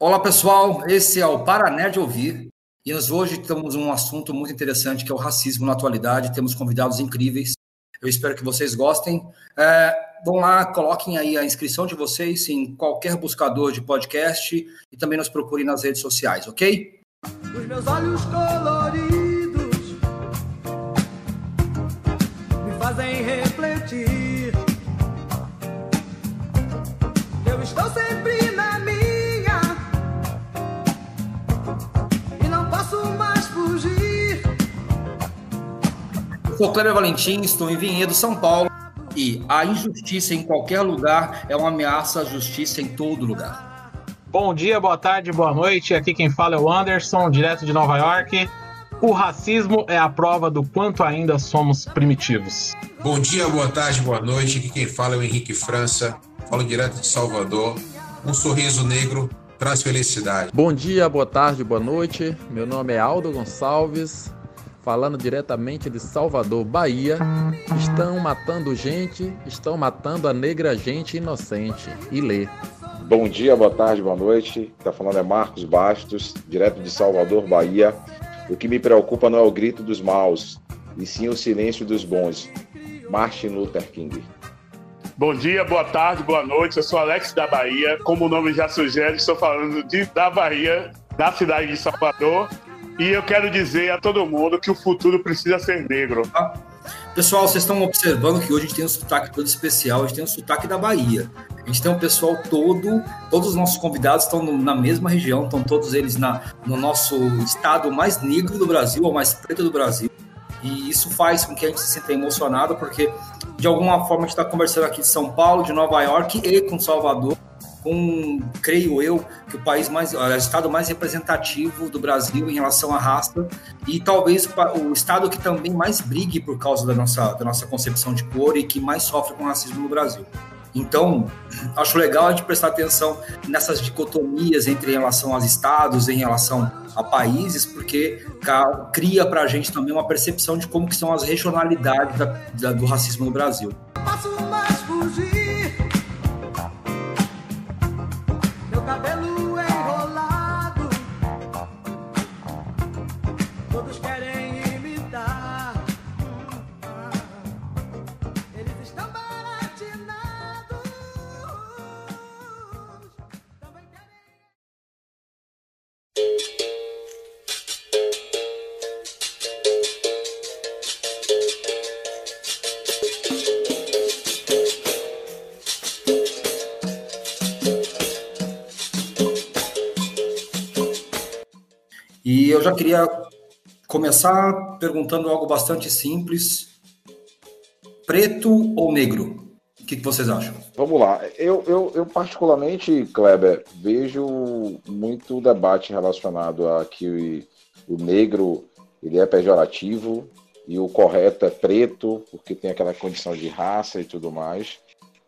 Olá pessoal, esse é o Paraná de Ouvir e nós hoje temos um assunto muito interessante que é o racismo na atualidade. Temos convidados incríveis. Eu espero que vocês gostem. É, vão lá, coloquem aí a inscrição de vocês em qualquer buscador de podcast e também nos procurem nas redes sociais, ok? Os meus olhos coloridos me fazem refletir. Eu estou sempre sou Cleber Valentim, estou em Vinhedo, São Paulo. E a injustiça em qualquer lugar é uma ameaça à justiça em todo lugar. Bom dia, boa tarde, boa noite. Aqui quem fala é o Anderson, direto de Nova York. O racismo é a prova do quanto ainda somos primitivos. Bom dia, boa tarde, boa noite. Aqui quem fala é o Henrique França, falo direto de Salvador. Um sorriso negro traz felicidade. Bom dia, boa tarde, boa noite. Meu nome é Aldo Gonçalves, falando diretamente de Salvador, Bahia. Estão matando gente, estão matando a negra gente inocente. E lê. Bom dia, boa tarde, boa noite. Está falando é Marcos Bastos, direto de Salvador, Bahia. O que me preocupa não é o grito dos maus, e sim o silêncio dos bons. Martin Luther King. Bom dia, boa tarde, boa noite. Eu sou Alex da Bahia. Como o nome já sugere, estou falando de, da Bahia, da cidade de Salvador. E eu quero dizer a todo mundo que o futuro precisa ser negro. Pessoal, vocês estão observando que hoje a gente tem um sotaque todo especial, a gente tem um sotaque da Bahia. A gente tem um pessoal todo, todos os nossos convidados estão no, na mesma região, estão todos eles na, no nosso estado mais negro do Brasil, ou mais preto do Brasil. E isso faz com que a gente se sinta emocionado, porque de alguma forma a gente está conversando aqui de São Paulo, de Nova York e com Salvador, com, creio eu, que o país mais, o estado mais representativo do Brasil em relação à raça e talvez o estado que também mais brigue por causa da nossa, da nossa concepção de cor e que mais sofre com racismo no Brasil. Então, acho legal a gente prestar atenção nessas dicotomias entre relação aos estados, em relação a países, porque cria para a gente também uma percepção de como que são as regionalidades da, da, do racismo no Brasil. Passo mais fugir, cabelo eu já queria começar perguntando algo bastante simples: preto ou negro? O que, que vocês acham? Vamos lá. Eu, eu, eu, particularmente, Kleber, vejo muito debate relacionado a que o, negro ele é pejorativo e o correto é preto, porque tem aquela condição de raça e tudo mais.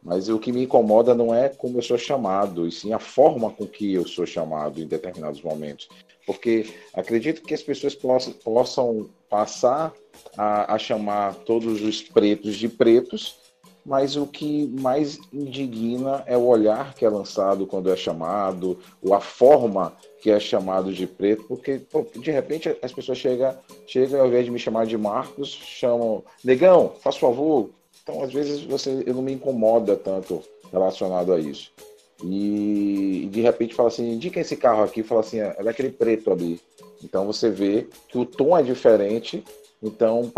Mas o que me incomoda não é como eu sou chamado, e sim a forma com que eu sou chamado em determinados momentos porque acredito que as pessoas possam, possam passar a, a, chamar todos os pretos de pretos, mas o que mais indigna é o olhar que é lançado quando é chamado, ou a forma que é chamado de preto, porque pô, de repente as pessoas chegam, chegam ao invés de me chamar de Marcos, chamam Negão, faz favor. Então, às vezes, você, eu não me incomoda tanto relacionado a isso. E, de repente fala assim, indica esse carro aqui, fala assim, é daquele preto ali. Então você vê que o tom é diferente. Então,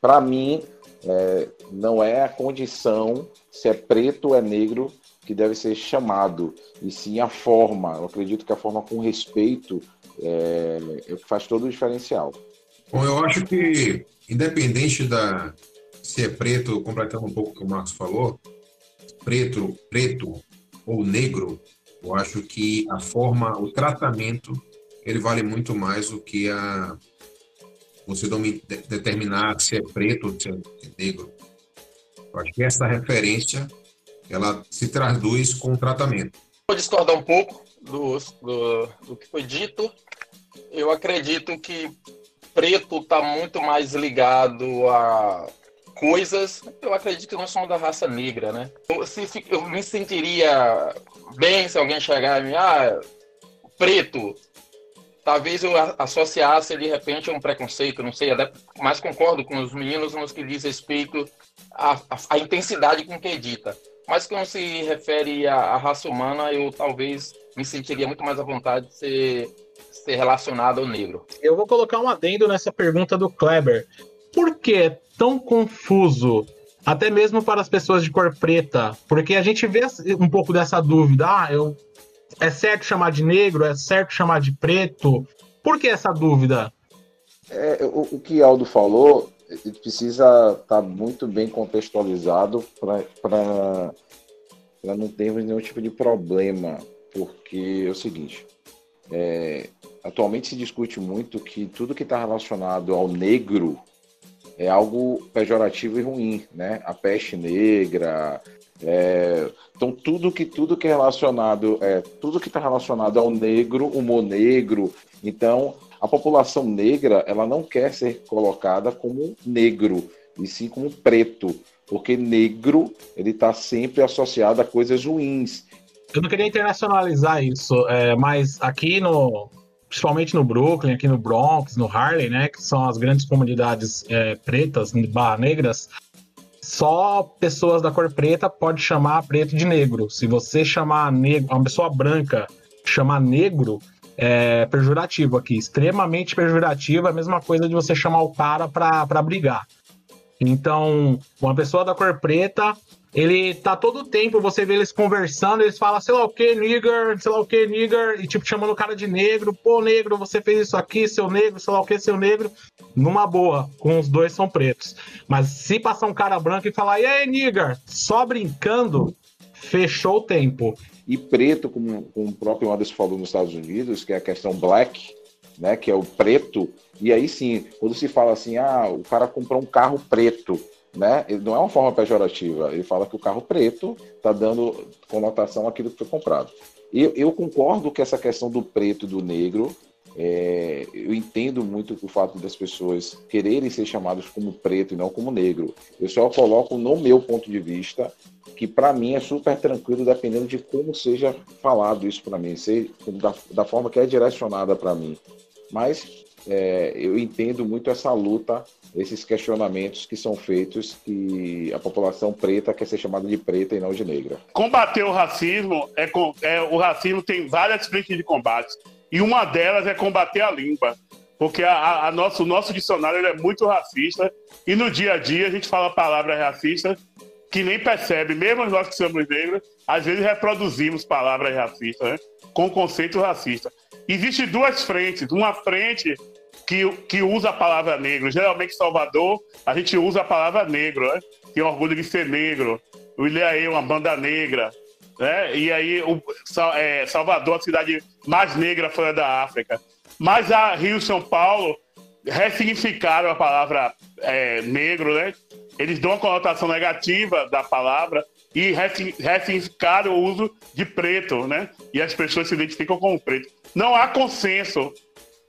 para mim, é, não é a condição se é preto ou é negro que deve ser chamado, e sim a forma. Eu acredito que a forma com respeito é, é faz todo o diferencial. Bom, eu acho que, independente da se é preto, completando um pouco o que o Marcos falou, preto, preto ou negro, eu acho que a forma, o tratamento, ele vale muito mais do que a você determinar se é preto ou se é negro. Eu acho que essa referência ela se traduz com o tratamento. Vou discordar um pouco do, do, do que foi dito. Eu acredito que preto está muito mais ligado a coisas, eu acredito que nós somos da raça negra, né? Eu, se, eu me sentiria bem se alguém chegar me, ah, preto, talvez eu associasse de repente um preconceito, não sei, mas concordo com os meninos nos que diz respeito à, à, intensidade com que edita. Mas quando se refere à, à, raça humana, eu talvez me sentiria muito mais à vontade de ser, ser relacionado ao negro. Eu vou colocar um adendo nessa pergunta do Kleber. Por que é tão confuso até mesmo para as pessoas de cor preta, porque a gente vê um pouco dessa dúvida, ah, eu é certo chamar de negro, é certo chamar de preto? Por que essa dúvida? É, o, o, que Aldo falou, precisa estar tá muito bem contextualizado para não termos nenhum tipo de problema, porque é o seguinte, é, atualmente se discute muito que tudo que está relacionado ao negro é algo pejorativo e ruim, né? A peste negra, é, então tudo que tudo que é relacionado, é, tudo que está relacionado ao negro, humor negro, então a população negra ela não quer ser colocada como negro e sim como preto, porque negro ele está sempre associado a coisas ruins. Eu não queria internacionalizar isso, é, mas aqui no principalmente no Brooklyn, aqui no Bronx, no Harlem, né, que são as grandes comunidades é, pretas, barra negras, só pessoas da cor preta pode chamar preto de negro. Se você chamar negro, uma pessoa branca chamar negro, é pejorativo aqui, extremamente pejorativo, é a mesma coisa de você chamar o cara para brigar. Então, uma pessoa da cor preta ele tá todo tempo, você vê eles conversando, eles falam, sei lá o que, nigger, sei lá o que, nigger, e tipo, chamando o cara de negro, pô, negro, você fez isso aqui, seu negro, sei lá o que, seu negro, numa boa, com os dois são pretos. Mas se passar um cara branco e falar, e aí, nigger, só brincando, fechou o tempo. E preto, como, como o próprio Anderson falou nos Estados Unidos, que é a questão black, né, que é o preto, e aí sim, quando se fala assim, ah, o cara comprou um carro preto, né? Não é uma forma pejorativa. Ele fala que o carro preto está dando conotação àquilo que foi comprado. Eu, eu concordo que essa questão do preto e do negro, é, eu entendo muito o fato das pessoas quererem ser chamadas como preto e não como negro. Eu só coloco no meu ponto de vista que para mim é super tranquilo dependendo de como seja falado isso para mim, se, da, da forma que é direcionada para mim. Mas é, eu entendo muito essa luta esses questionamentos que são feitos que a população preta quer ser chamada de preta e não de negra. Combater o racismo é, é o racismo tem várias frentes de combate e uma delas é combater a língua, porque a, a nosso, o nosso dicionário é muito racista e no dia a dia a gente fala palavras racistas que nem percebe, mesmo nós que somos negros, às vezes reproduzimos palavras racistas, né? com conceito racista. Existem duas frentes. Uma frente que, que usa a palavra negro. Geralmente, Salvador, a gente usa a palavra negro, né? Tem orgulho de ser negro. O Ilhaê, uma banda negra. Né? E aí, o, é, Salvador, a cidade mais negra fora da África. Mas a Rio e São Paulo ressignificaram a palavra é, negro, né? Eles dão uma conotação negativa da palavra e ressignificaram o uso de preto, né? E as pessoas se identificam como preto. Não há consenso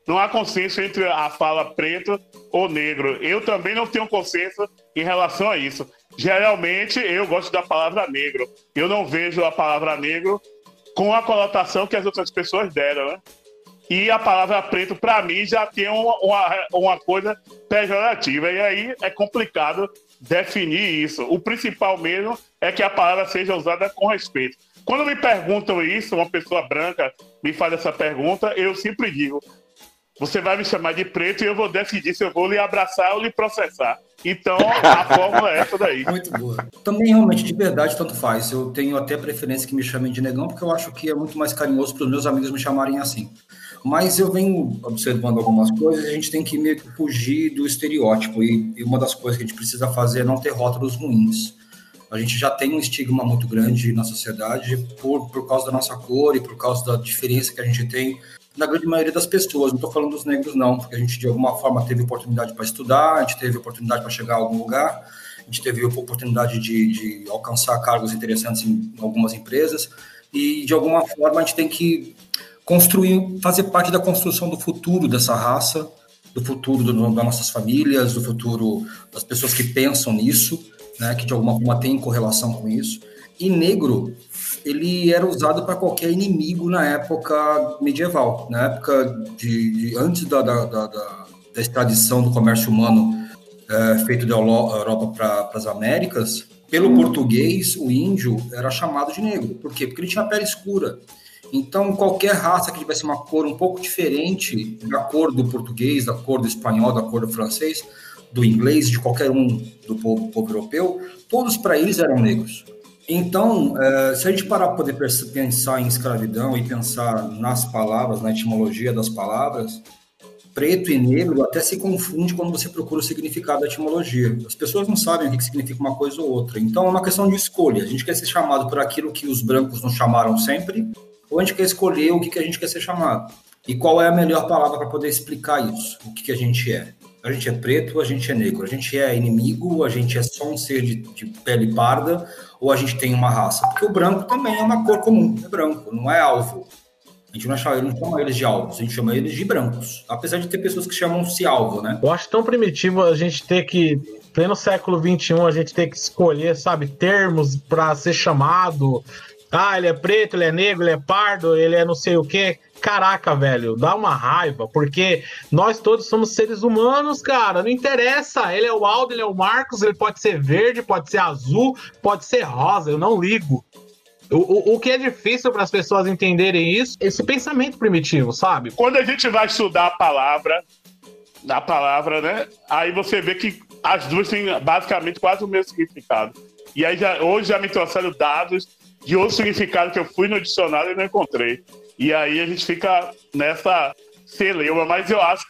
não há consenso entre a fala preto ou negro. Eu também não tenho consenso em relação a isso. Geralmente eu gosto da palavra negro. Eu não vejo a palavra negro com a conotação que as outras pessoas deram, né? E a palavra preto, para mim, já tem uma, uma, uma coisa pejorativa. E aí é complicado definir isso. O principal mesmo é que a palavra seja usada com respeito. Quando me perguntam isso, uma pessoa branca me faz essa pergunta, eu sempre digo: você vai me chamar de preto e eu vou decidir se eu vou lhe abraçar ou lhe processar. Então, a fórmula é essa daí. Muito boa. Também, realmente, de verdade, tanto faz. Eu tenho até preferência que me chamem de negão, porque eu acho que é muito mais carinhoso para os meus amigos me chamarem assim. Mas eu venho observando algumas coisas e a gente tem que meio que fugir do estereótipo. E, e uma das coisas que a gente precisa fazer é não ter rótulos ruins. A gente já tem um estigma muito grande na sociedade por, por causa da nossa cor e por causa da diferença que a gente tem na grande maioria das pessoas. Não estou falando dos negros, não, porque a gente de alguma forma teve oportunidade para estudar, a gente teve oportunidade para chegar a algum lugar, a gente teve oportunidade de, de alcançar cargos interessantes em algumas empresas, e de alguma forma a gente tem que construir, fazer parte da construção do futuro dessa raça, do futuro do, das nossas famílias, do futuro das pessoas que pensam nisso, né, que de alguma forma tem correlação com isso. E negro, ele era usado para qualquer inimigo na época medieval, na época de, de antes da, da, da, da, extradição do comércio humano é, feito da Europa para as Américas. Pelo português, o índio era chamado de negro. Por quê? Porque ele tinha pele escura. Então, qualquer raça que tivesse uma cor um pouco diferente da cor do português, da cor do espanhol, da cor do francês, do inglês, de qualquer um do povo, povo europeu, todos para eles eram negros. Então, é, se a gente parar para poder pensar em escravidão e pensar nas palavras, na etimologia das palavras, preto e negro até se confunde quando você procura o significado da etimologia. As pessoas não sabem o que significa uma coisa ou outra. Então, é uma questão de escolha. A gente quer ser chamado por aquilo que os brancos nos chamaram sempre, ou a gente quer escolher o que, que a gente quer ser chamado. E qual é a melhor palavra para poder explicar isso? O que, que a gente é? A gente é preto, a gente é negro, a gente é inimigo, a gente é só um ser de, de pele parda, ou a gente tem uma raça? Porque o branco também é uma cor comum, é branco, não é alvo. A gente não chama, não chama eles de alvos, a gente chama eles de brancos. Apesar de ter pessoas que chamam-se alvo, né? Eu acho tão primitivo a gente ter que, pleno século XXI, a gente ter que escolher, sabe, termos para ser chamado, ah, ele é preto, ele é negro, ele é pardo, ele é não sei o quê. Caraca, velho, dá uma raiva, porque nós todos somos seres humanos, cara. Não interessa. Ele é o Aldo, ele é o Marcos, ele pode ser verde, pode ser azul, pode ser rosa, eu não ligo. O, o, o que é difícil para as pessoas entenderem isso, esse pensamento primitivo, sabe? Quando a gente vai estudar a palavra, a palavra, né? Aí você vê que as duas têm basicamente quase o mesmo significado. E aí já, hoje já me trouxeram dados de outro significado que eu fui no dicionário e não encontrei. E aí a gente fica nessa celeuma, mas eu acho,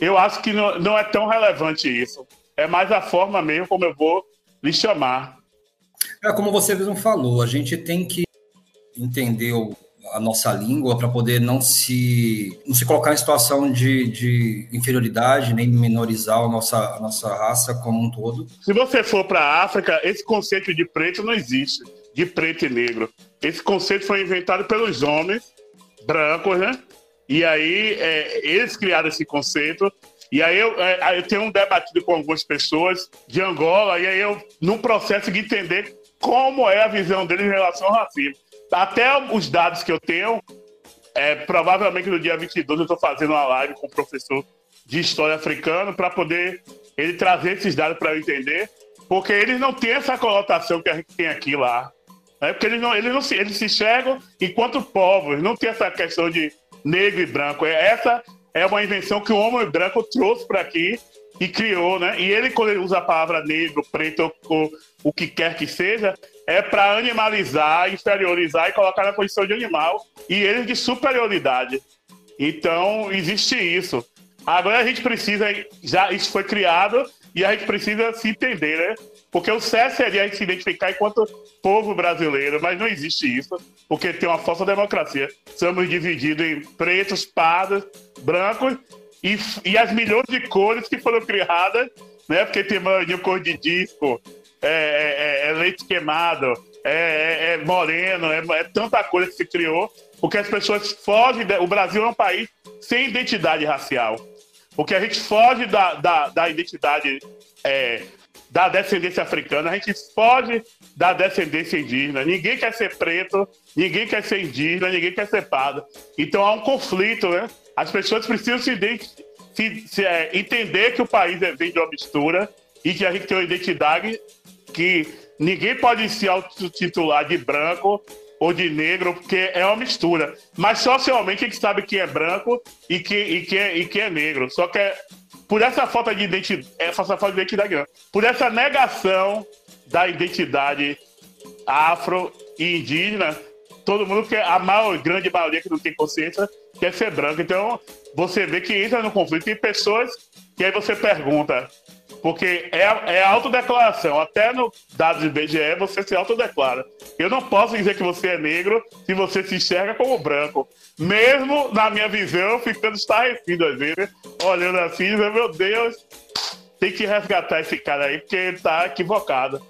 eu acho que não, não é tão relevante isso. É mais a forma mesmo como eu vou lhe chamar. É como você mesmo falou, a gente tem que entender a nossa língua para poder não se, não se colocar em situação de, de inferioridade, nem minorizar a nossa, a nossa raça como um todo. Se você for para a África, esse conceito de preto não existe de preto e negro. Esse conceito foi inventado pelos homens brancos, né? E aí é, eles criaram esse conceito. E aí eu, é, eu tenho um debatido com algumas pessoas de Angola, e aí eu, num processo de entender como é a visão deles em relação ao racismo. Até os dados que eu tenho, é, provavelmente no dia 22 eu estou fazendo uma live com o professor de História Africana para poder ele trazer esses dados para eu entender, porque eles não têm essa conotação que a gente tem aqui lá. É porque eles não, eles não se, eles se enxergam enquanto povos, não tem essa questão de negro e branco. É, essa é uma invenção que o homem branco trouxe para aqui e criou, né? E ele, quando ele usa a palavra negro, preto ou o que quer que seja, é para animalizar, inferiorizar e colocar na condição de animal e ele de superioridade. Então, existe isso. Agora a gente precisa, já isso foi criado e a gente precisa se entender, né? Porque o certo seria a gente se identificar enquanto povo brasileiro, mas não existe isso, porque tem uma falsa democracia. Somos divididos em pretos, pardos, brancos e, e as milhões de cores que foram criadas, né? Porque tem maninho cor de disco, é, é, é, é leite queimado, é, é, é moreno, é, tanta coisa que se criou, porque as pessoas fogem. De, o Brasil é um país sem identidade racial. Porque a gente foge da, da, da identidade é, da descendência africana, a gente foge da descendência indígena. Ninguém quer ser preto, ninguém quer ser indígena, ninguém quer ser pardo. Então há um conflito, né? As pessoas precisam se, se, se é, entender que o país é, vem de uma mistura e que a gente tem uma identidade que ninguém pode se autotitular de branco ou de negro, porque é uma mistura. Mas socialmente a gente sabe que é branco e que, e é, e que é negro. Só que é por essa falta de identidade, essa falta de identidade, não. por essa negação da identidade afro e indígena, todo mundo quer, a maior, grande maioria que não tem consciência, quer ser branco. Então, você vê que entra no conflito. Tem pessoas que aí você pergunta, porque é, é autodeclaração. Até no dados do IBGE você se autodeclara. Eu não posso dizer que você é negro se você se enxerga como branco. Mesmo na minha visão, ficando estarrecido às vezes, olhando assim, dizendo, meu Deus, tem que resgatar esse cara aí, porque ele tá equivocado.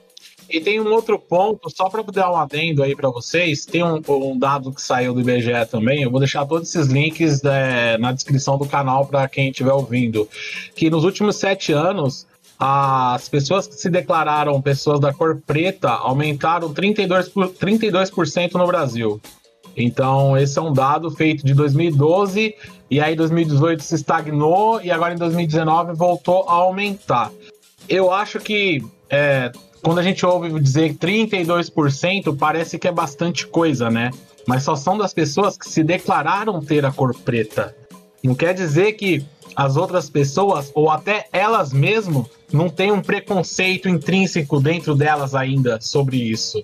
E tem um outro ponto, só para dar um adendo aí para vocês, tem um, um, dado que saiu do IBGE também, eu vou deixar todos esses links é, na descrição do canal para quem estiver ouvindo, que nos últimos sete anos as pessoas que se declararam pessoas da cor preta aumentaram 32%, por, 32 no Brasil. Então, esse é um dado feito de 2012, e aí 2018 se estagnou, e agora em 2019 voltou a aumentar. Eu acho que é, quando a gente ouve dizer 32%, parece que é bastante coisa, né? Mas só são das pessoas que se declararam ter a cor preta. Não quer dizer que as outras pessoas, ou até elas mesmas, não têm um preconceito intrínseco dentro delas ainda sobre isso.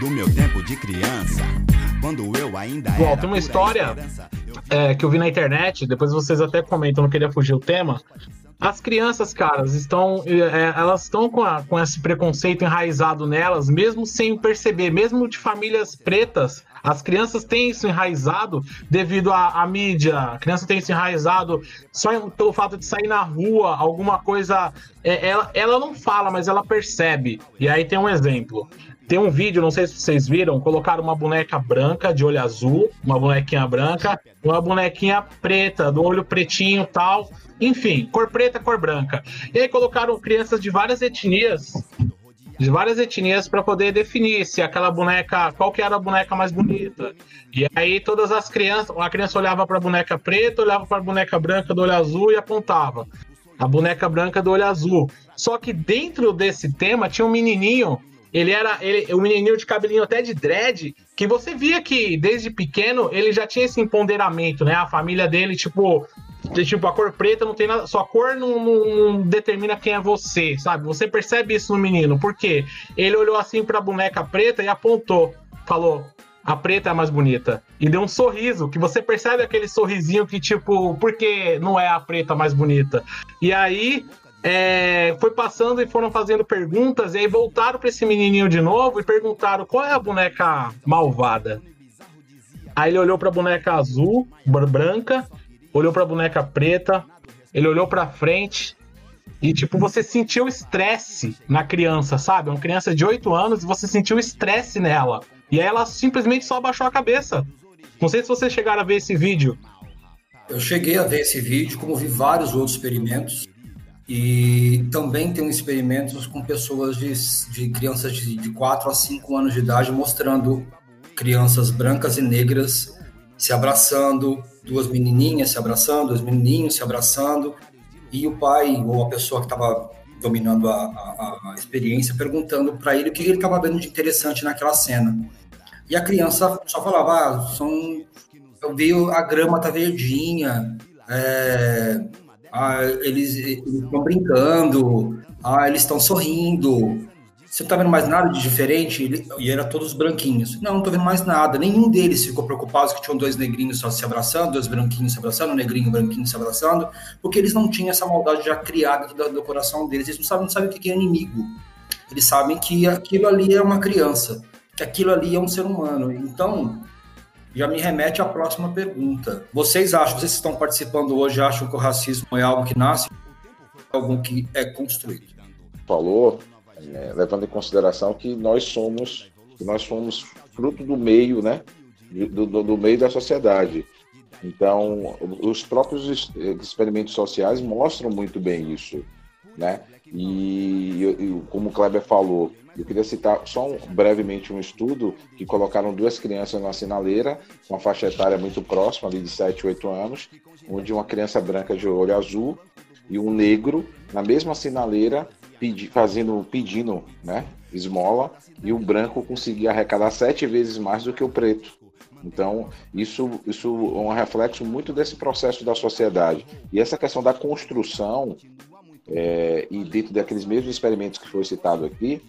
Do meu tempo de criança. Quando eu ainda Bom, tem uma história é, que eu vi na internet, depois vocês até comentam, não queria fugir o tema. As crianças, caras, estão, é, elas estão com, a, com esse preconceito enraizado nelas, mesmo sem perceber, mesmo de famílias pretas, as crianças têm isso enraizado devido à, à, mídia, a criança tem isso enraizado só pelo fato de sair na rua, alguma coisa. É, ela, ela não fala, mas ela percebe. E aí tem um exemplo. Tem um vídeo, não sei se vocês viram, colocaram uma boneca branca de olho azul, uma bonequinha branca, uma bonequinha preta, do olho pretinho tal. Enfim, cor preta, cor branca. E aí colocaram crianças de várias etnias, de várias etnias para poder definir se aquela boneca, qual que era a boneca mais bonita. E aí todas as crianças, a criança olhava para a boneca preta, olhava para a boneca branca do olho azul e apontava. A boneca branca do olho azul. Só que dentro desse tema tinha um menininho ele era ele, o menininho de cabelinho até de dread, que você via que desde pequeno ele já tinha esse empoderamento, né? A família dele, tipo, de, tipo, a cor preta não tem nada. Sua cor não, não, determina quem é você, sabe? Você percebe isso no menino. Por quê? Ele olhou assim pra boneca preta e apontou. Falou: a preta é a mais bonita. E deu um sorriso, que você percebe aquele sorrisinho que, tipo, por que não é a preta mais bonita? E aí é, foi passando e foram fazendo perguntas, e aí voltaram para esse menininho de novo e perguntaram qual é a boneca malvada. Aí ele olhou para a boneca azul, branca, olhou para a boneca preta, ele olhou para frente e tipo você sentiu estresse na criança, sabe? Uma criança de 8 anos e você sentiu estresse nela. E aí ela simplesmente só abaixou a cabeça. Não sei se vocês chegaram a ver esse vídeo. Eu cheguei a ver esse vídeo, como vi vários outros experimentos. E também tem experimentos com pessoas de, de crianças de, de 4 a 5 anos de idade, mostrando crianças brancas e negras se abraçando, duas menininhas se abraçando, dois menininhos se abraçando, e o pai ou a pessoa que estava dominando a, a, a, experiência perguntando para ele o que ele estava vendo de interessante naquela cena. E a criança só falava: ah, são, eu vi a grama tá verdinha, é, ah, eles estão brincando, ah, eles estão sorrindo. Você não tá vendo mais nada de diferente? E era todos branquinhos. Não, não tô vendo mais nada. Nenhum deles ficou preocupado que tinham dois negrinhos só se abraçando, dois branquinhos se abraçando, um negrinho e um branquinho se abraçando, porque eles não tinham essa maldade já criada do, do coração deles. Eles não sabem, não sabem o que é inimigo. Eles sabem que aquilo ali é uma criança, que aquilo ali é um ser humano. Então, já me remete à próxima pergunta. Vocês acham, vocês que estão participando hoje, acham que o racismo é algo que nasce ou algo que é construído? Falou, é, levando em consideração que nós somos, que nós somos fruto do meio, né? Do, do, do meio da sociedade. Então, os próprios experimentos sociais mostram muito bem isso, né? E, como o Kleber falou, eu queria citar só um, brevemente um estudo que colocaram duas crianças na sinaleira, uma faixa etária muito próxima, ali de 7, 8 anos, onde uma criança branca de olho azul e um negro na mesma sinaleira pedi, fazendo, pedindo né, esmola, e o branco conseguia arrecadar sete vezes mais do que o preto. Então, isso, isso é um reflexo muito desse processo da sociedade. E essa questão da construção, é, e dentro daqueles mesmos experimentos que foi citado aqui,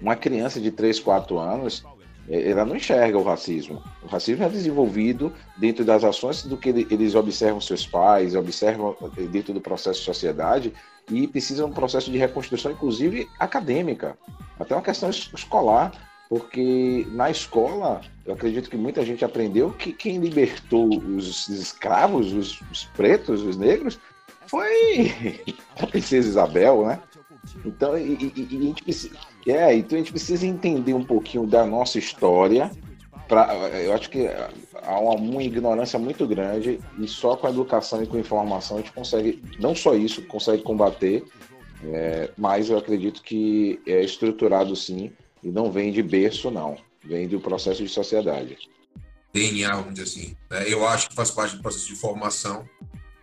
uma criança de 3, 4 anos, é, ela não enxerga o racismo. O racismo é desenvolvido dentro das ações do que eles observam seus pais, observam é, dentro do processo de sociedade e precisa de um processo de reconstrução, inclusive acadêmica, até uma questão escolar. porque na escola, eu acredito que muita gente aprendeu que quem libertou os escravos, os, os pretos, os negros, foi a princesa Isabel, né? Então, e, e, e a gente precisa, é, então a gente precisa entender um pouquinho da nossa história. Pra, eu acho que há uma, uma ignorância muito grande e só com a educação e com a informação a gente consegue, não só isso, consegue combater, é, mas eu acredito que é estruturado sim e não vem de berço, não. Vem do processo de sociedade. DNA, vamos dizer assim. Né? Eu acho que faz parte do processo de formação,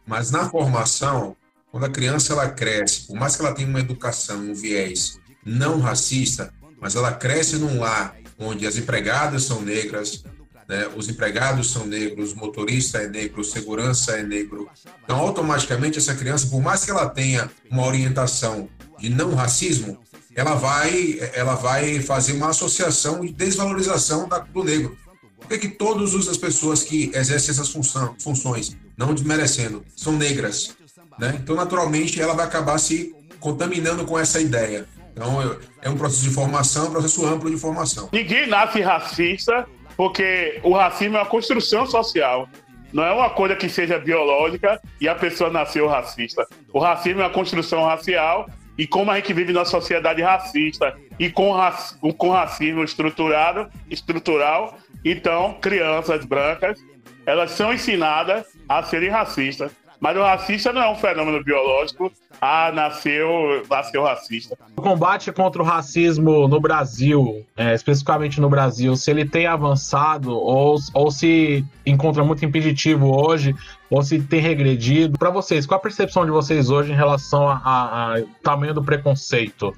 mas na formação, quando a criança ela cresce, por mais que ela tenha uma educação, um viés não racista, mas ela cresce num lar onde as empregadas são negras, né? os empregados são negros, o motorista é negro, o segurança é negro. Então, automaticamente, essa criança, por mais que ela tenha uma orientação de não racismo, ela vai, ela vai fazer uma associação de desvalorização da, do negro. Por que, que todas as pessoas que exercem essas função, funções, não desmerecendo, são negras? Né? Então, naturalmente, ela vai acabar se contaminando com essa ideia. Então, é um processo de formação, um processo amplo de formação. Ninguém nasce racista, porque o racismo é uma construção social. Não é uma coisa que seja biológica e a pessoa nasceu racista. O racismo é uma construção racial e como a gente vive numa sociedade racista e com, raci com racismo estruturado, estrutural, então crianças brancas elas são ensinadas a serem racistas. Mas o racista não é um fenômeno biológico. Ah, nasceu, nasceu racista. O combate contra o racismo no Brasil, é, especificamente no Brasil, se ele tem avançado ou, ou se encontra muito impeditivo hoje, ou se tem regredido. Para vocês, qual a percepção de vocês hoje em relação ao tamanho do preconceito?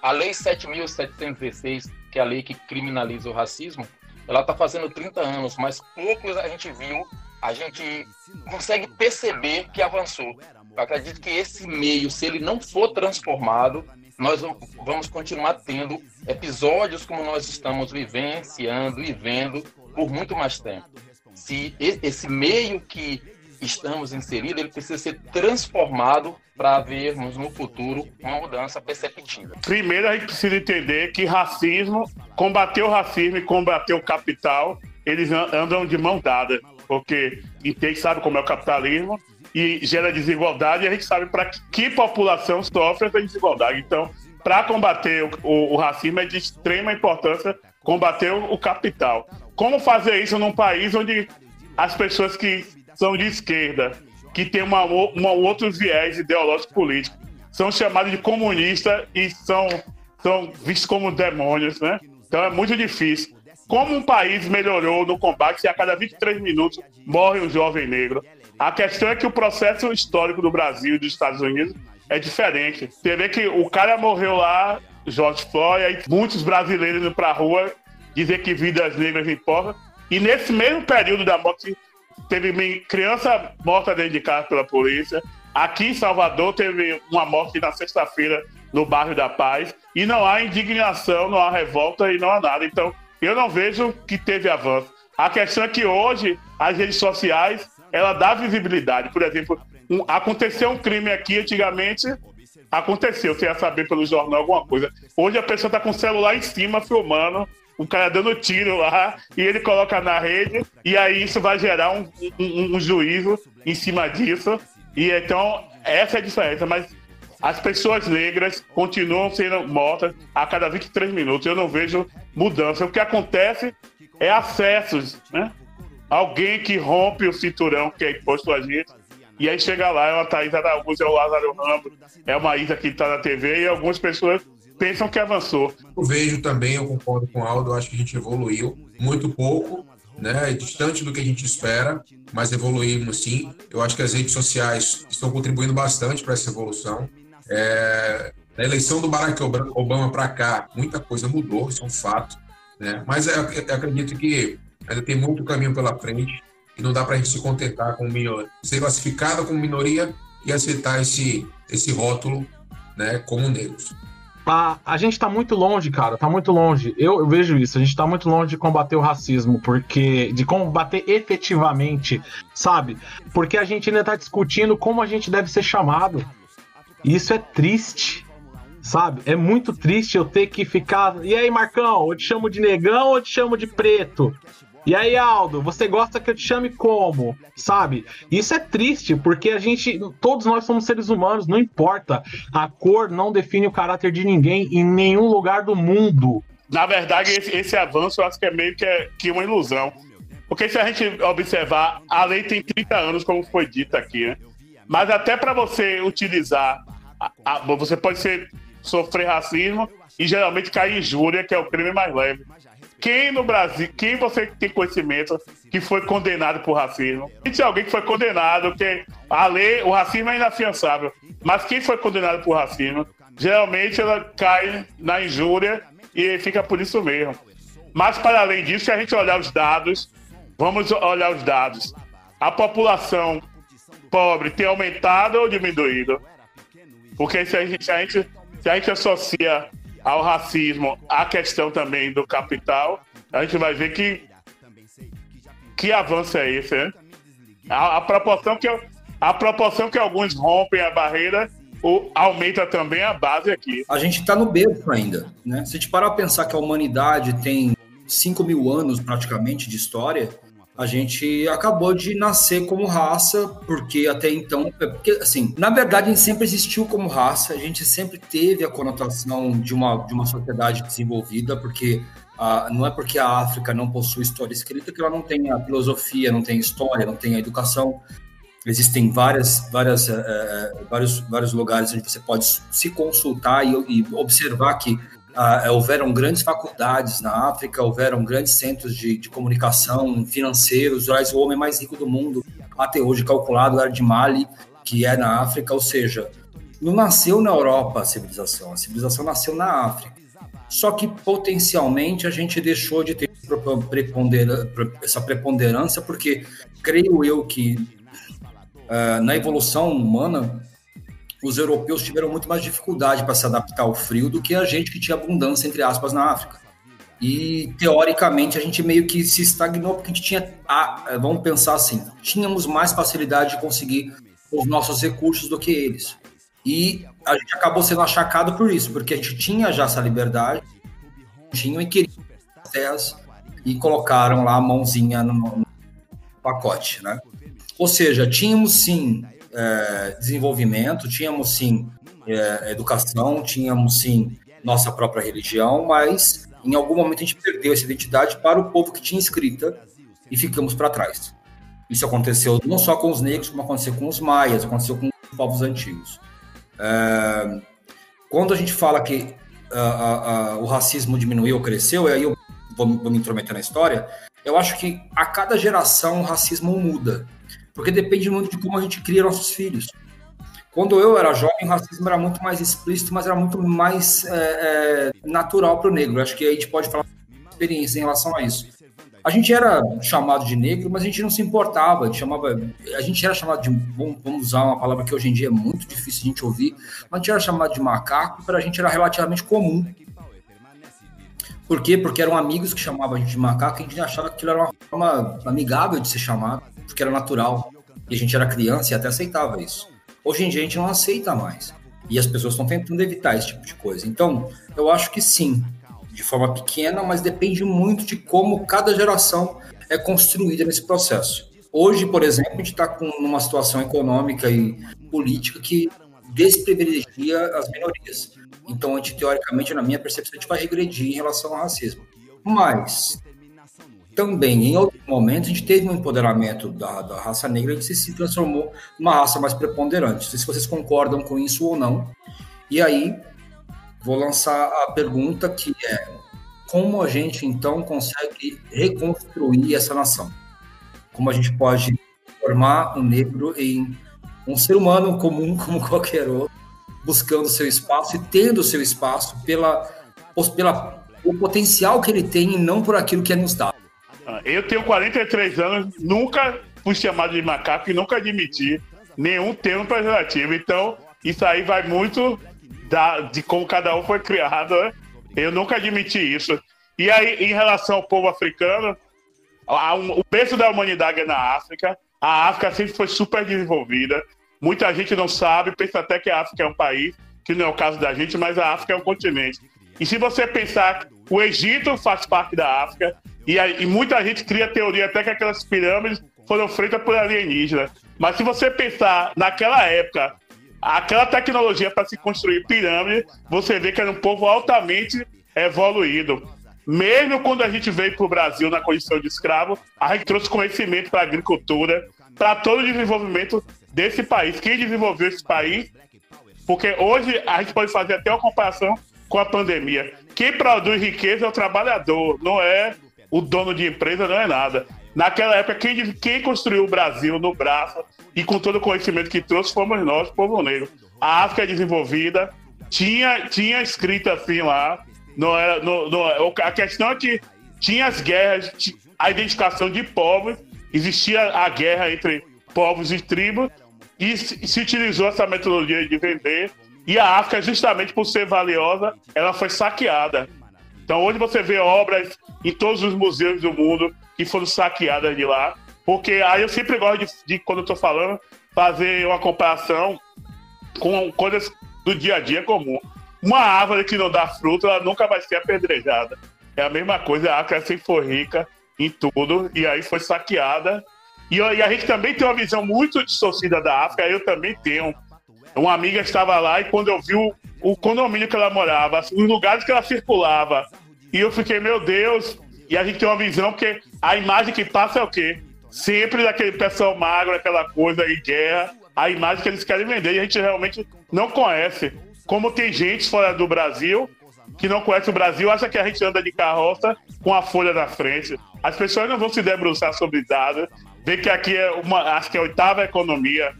A Lei 7.716, que é a lei que criminaliza o racismo, ela está fazendo 30 anos, mas poucos a gente viu a gente consegue perceber que avançou. Eu acredito que esse meio, se ele não for transformado, nós vamos continuar tendo episódios como nós estamos vivenciando e vendo por muito mais tempo. Se esse meio que estamos inseridos, ele precisa ser transformado para vermos no futuro uma mudança perceptível. Primeiro, a gente precisa entender que racismo, combater o racismo e combater o capital, eles andam de mão dada porque gente sabe como é o capitalismo e gera desigualdade e a gente sabe para que população sofre essa desigualdade. Então, para combater o, o, o, racismo é de extrema importância combater o, o, capital. Como fazer isso num país onde as pessoas que são de esquerda, que têm uma, uma outros viés ideológico político, são chamados de comunistas e são, são vistos como demônios, né? Então é muito difícil. Como um país melhorou no combate se a cada 23 minutos morre um jovem negro? A questão é que o processo histórico do Brasil e dos Estados Unidos é diferente. Você vê que o cara morreu lá, George Floyd, aí muitos brasileiros indo pra rua dizer que vidas negras importam. E nesse mesmo período da morte, teve criança morta dentro de casa pela polícia. Aqui em Salvador teve uma morte na sexta-feira no bairro da Paz. E não há indignação, não há revolta e não há nada. Então, eu não vejo que teve avanço. A questão é que hoje as redes sociais ela dá visibilidade. Por exemplo, um, aconteceu um crime aqui antigamente, aconteceu, você ia saber pelo jornal alguma coisa. Hoje a pessoa está com o celular em cima filmando, o cara dando tiro lá, e ele coloca na rede, e aí isso vai gerar um, um, um juízo em cima disso. E então, essa é a diferença. Mas as pessoas negras continuam sendo mortas a cada 23 minutos. Eu não vejo mudança. O que acontece é acessos, né? Alguém que rompe o cinturão que é imposto a gente. E aí chega lá, é uma Thaís Araújo, é o Lázaro Ramos, é uma Isa que está na TV e algumas pessoas pensam que avançou. Eu vejo também, eu concordo com o Aldo, acho que a gente evoluiu muito pouco, né? É distante do que a gente espera, mas evoluímos sim. Eu acho que as redes sociais estão contribuindo bastante para essa evolução. É, eleição do Barack Obama para cá, muita coisa mudou, isso é um fato. Né? Mas eu, eu acredito que ainda tem muito caminho pela frente e não dá para a gente se contentar com minoria, ser classificada como minoria e aceitar esse, esse rótulo né, como negros. A, a gente está muito longe, cara, está muito longe. Eu, eu, vejo isso, a gente está muito longe de combater o racismo, porque. de combater efetivamente, sabe? Porque a gente ainda está discutindo como a gente deve ser chamado. E isso é triste. sabe? É muito triste eu ter que ficar. E aí, Marcão, eu te chamo de negão ou te chamo de preto? E aí, Aldo, você gosta que eu te chame como? Sabe? Isso é triste, porque a gente, todos nós somos seres humanos, não importa. A cor não define o caráter de ninguém em nenhum lugar do mundo. Na verdade, esse, esse avanço eu acho que é meio que, é, que uma ilusão. Porque se a gente observar, a lei tem 30 anos, como foi dito aqui, né? Mas até para você utilizar, a, a, você pode ser, sofrer racismo e geralmente cair injúria, que é o crime mais leve. Quem no Brasil, quem você tem conhecimento que foi condenado por racismo? Se alguém que foi condenado, que a lei, o racismo é inafiançável, mas quem foi condenado por racismo, geralmente ela cai na injúria e fica por isso mesmo. Mas para além disso, se a gente olhar os dados, vamos olhar os dados. A população pobre tem aumentado ou diminuído? Porque se a gente, se a gente, se a gente associa ao racismo, a questão também do capital, a gente vai ver que que avanço é esse, né? A, a proporção que a proporção que alguns rompem a barreira o, aumenta também a base aqui. A gente está no berço ainda, né? Se a gente parar a pensar que a humanidade tem 5 mil anos praticamente de história, a gente acabou de nascer como raça, porque até então, é porque assim, na verdade a gente sempre existiu como raça, a gente sempre teve a conotação de uma, de uma sociedade desenvolvida, porque ah, não é porque a África não possui história escrita que ela não tem a filosofia, não tem história, não tem a educação. Existem várias, várias, é, é, vários, vários lugares onde você pode se consultar e, e observar que ah, houveram grandes faculdades na África, houveram grandes centros de, de comunicação financeiros, o homem mais rico do mundo, até hoje calculado era de Mali, que é na África, ou seja, não nasceu na Europa a civilização, a civilização nasceu na África. Só que potencialmente a gente deixou de ter essa preponderância, porque creio eu que uh, na evolução humana os europeus tiveram muito mais dificuldade para se adaptar ao frio do que a gente que tinha abundância, entre aspas, na África. E, teoricamente, a gente meio que se estagnou porque a gente tinha, ah, vamos pensar assim, tínhamos mais facilidade de conseguir os nossos recursos do que eles. E a gente acabou sendo achacado por isso, porque a gente tinha já essa liberdade, tinham e queriam as terras e colocaram lá a mãozinha no, no pacote, né? Ou seja, tínhamos sim é, desenvolvimento, tínhamos sim é, educação, tínhamos sim nossa própria religião, mas em algum momento a gente perdeu essa identidade para o povo que tinha escrita e ficamos para trás. Isso aconteceu não só com os negros, como aconteceu com os maias, aconteceu com os povos antigos. É, quando a gente fala que o racismo diminuiu ou cresceu, e aí eu vou, vou me intrometer na história, eu acho que a cada geração o racismo muda. Porque depende muito de como a gente cria nossos filhos. Quando eu era jovem, o racismo era muito mais explícito, mas era muito mais é, é, natural para o negro. Acho que a gente pode falar experiência em relação a isso. A gente era chamado de negro, mas a gente não se importava. A gente, chamava, a gente era chamado de. Vamos usar uma palavra que hoje em dia é muito difícil a gente ouvir, mas a gente era chamado de macaco, para a gente era relativamente comum. Por quê? Porque eram amigos que chamavam a gente de macaco e a gente achava que aquilo era uma forma amigável de ser chamado porque era natural. E a gente era criança e até aceitava isso. Hoje em dia a gente não aceita mais. E as pessoas estão tentando evitar esse tipo de coisa. Então, eu acho que sim, de forma pequena, mas depende muito de como cada geração é construída nesse processo. Hoje, por exemplo, a gente está com uma situação econômica e política que desprivilegia as minorias. Então, a gente, teoricamente, na minha percepção, a gente vai regredir em relação ao racismo. Mas, também, em outros momentos, a gente teve um empoderamento da, da raça negra que se transformou numa raça mais preponderante. Não sei se vocês concordam com isso ou não. E aí, vou lançar a pergunta que é: como a gente então consegue reconstruir essa nação? Como a gente pode formar o negro em um ser humano comum como qualquer outro, buscando seu espaço e tendo seu espaço pela, pela o potencial que ele tem e não por aquilo que é nos dado. Eu tenho 43 anos, nunca fui chamado de macaco e nunca admiti nenhum termo pejorativo. Então, isso aí vai muito da, de como cada um foi criado. Né? Eu nunca admiti isso. E aí, em relação ao povo africano, a, o berço da humanidade é na África. A África sempre foi super desenvolvida. Muita gente não sabe, pensa até que a África é um país. que não é o caso da gente, mas a África é um continente. E se você pensar, o Egito faz parte da África, e, e muita gente cria teoria até que aquelas pirâmides foram feitas por alienígenas. Mas se você pensar naquela época, aquela tecnologia para se construir pirâmide, você vê que era um povo altamente evoluído. Mesmo quando a gente veio para o Brasil na condição de escravo, a gente trouxe conhecimento para a agricultura, para todo o desenvolvimento desse país. Quem desenvolveu esse país? Porque hoje a gente pode fazer até uma comparação com a pandemia. Quem produz riqueza é o trabalhador, não é o dono de empresa, não é nada. Naquela época, quem, quem construiu o Brasil no braço e com todo o conhecimento que trouxe fomos nós, povo negro. A África desenvolvida tinha, tinha escrito assim lá. Não era, não, não, a questão é que tinha as guerras, a identificação de povos, existia a guerra entre povos e tribos, e se, se utilizou essa metodologia de vender e a África, justamente por ser valiosa, ela foi saqueada. Então, hoje você vê obras em todos os museus do mundo que foram saqueadas de lá. Porque aí eu sempre gosto de, de quando eu estou falando, fazer uma comparação com coisas do dia a dia comum. Uma árvore que não dá fruto, ela nunca vai ser apedrejada. É a mesma coisa, a África sempre foi rica em tudo, e aí foi saqueada. E, e a gente também tem uma visão muito distorcida da África, eu também tenho uma amiga estava lá e quando eu vi o, o condomínio que ela morava, os lugares que ela circulava, e eu fiquei, meu Deus, e a gente tem uma visão, porque a imagem que passa é o quê? Sempre daquele pessoal magro, aquela coisa em guerra, a imagem que eles querem vender e a gente realmente não conhece. Como tem gente fora do Brasil que não conhece o Brasil, acha que a gente anda de carroça com a folha na frente. As pessoas não vão se debruçar sobre dados, ver que aqui é uma, acho que é a oitava economia,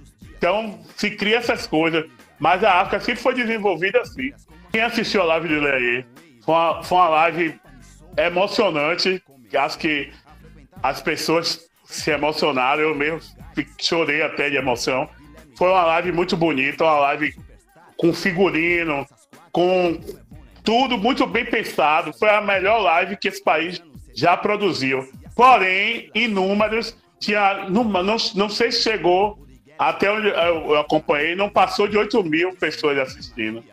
então, se cria essas coisas. Mas a África sempre foi desenvolvida assim. Quem assistiu a live de Leia foi uma, foi uma live emocionante. Acho que as pessoas se emocionaram. Eu mesmo chorei até de emoção. Foi uma live muito bonita, uma live com figurino, com tudo muito bem pensado. Foi a melhor live que esse país já produziu. Porém, em números, tinha, não, não, não sei se chegou até onde eu acompanhei, não passou de 8 mil pessoas assistindo.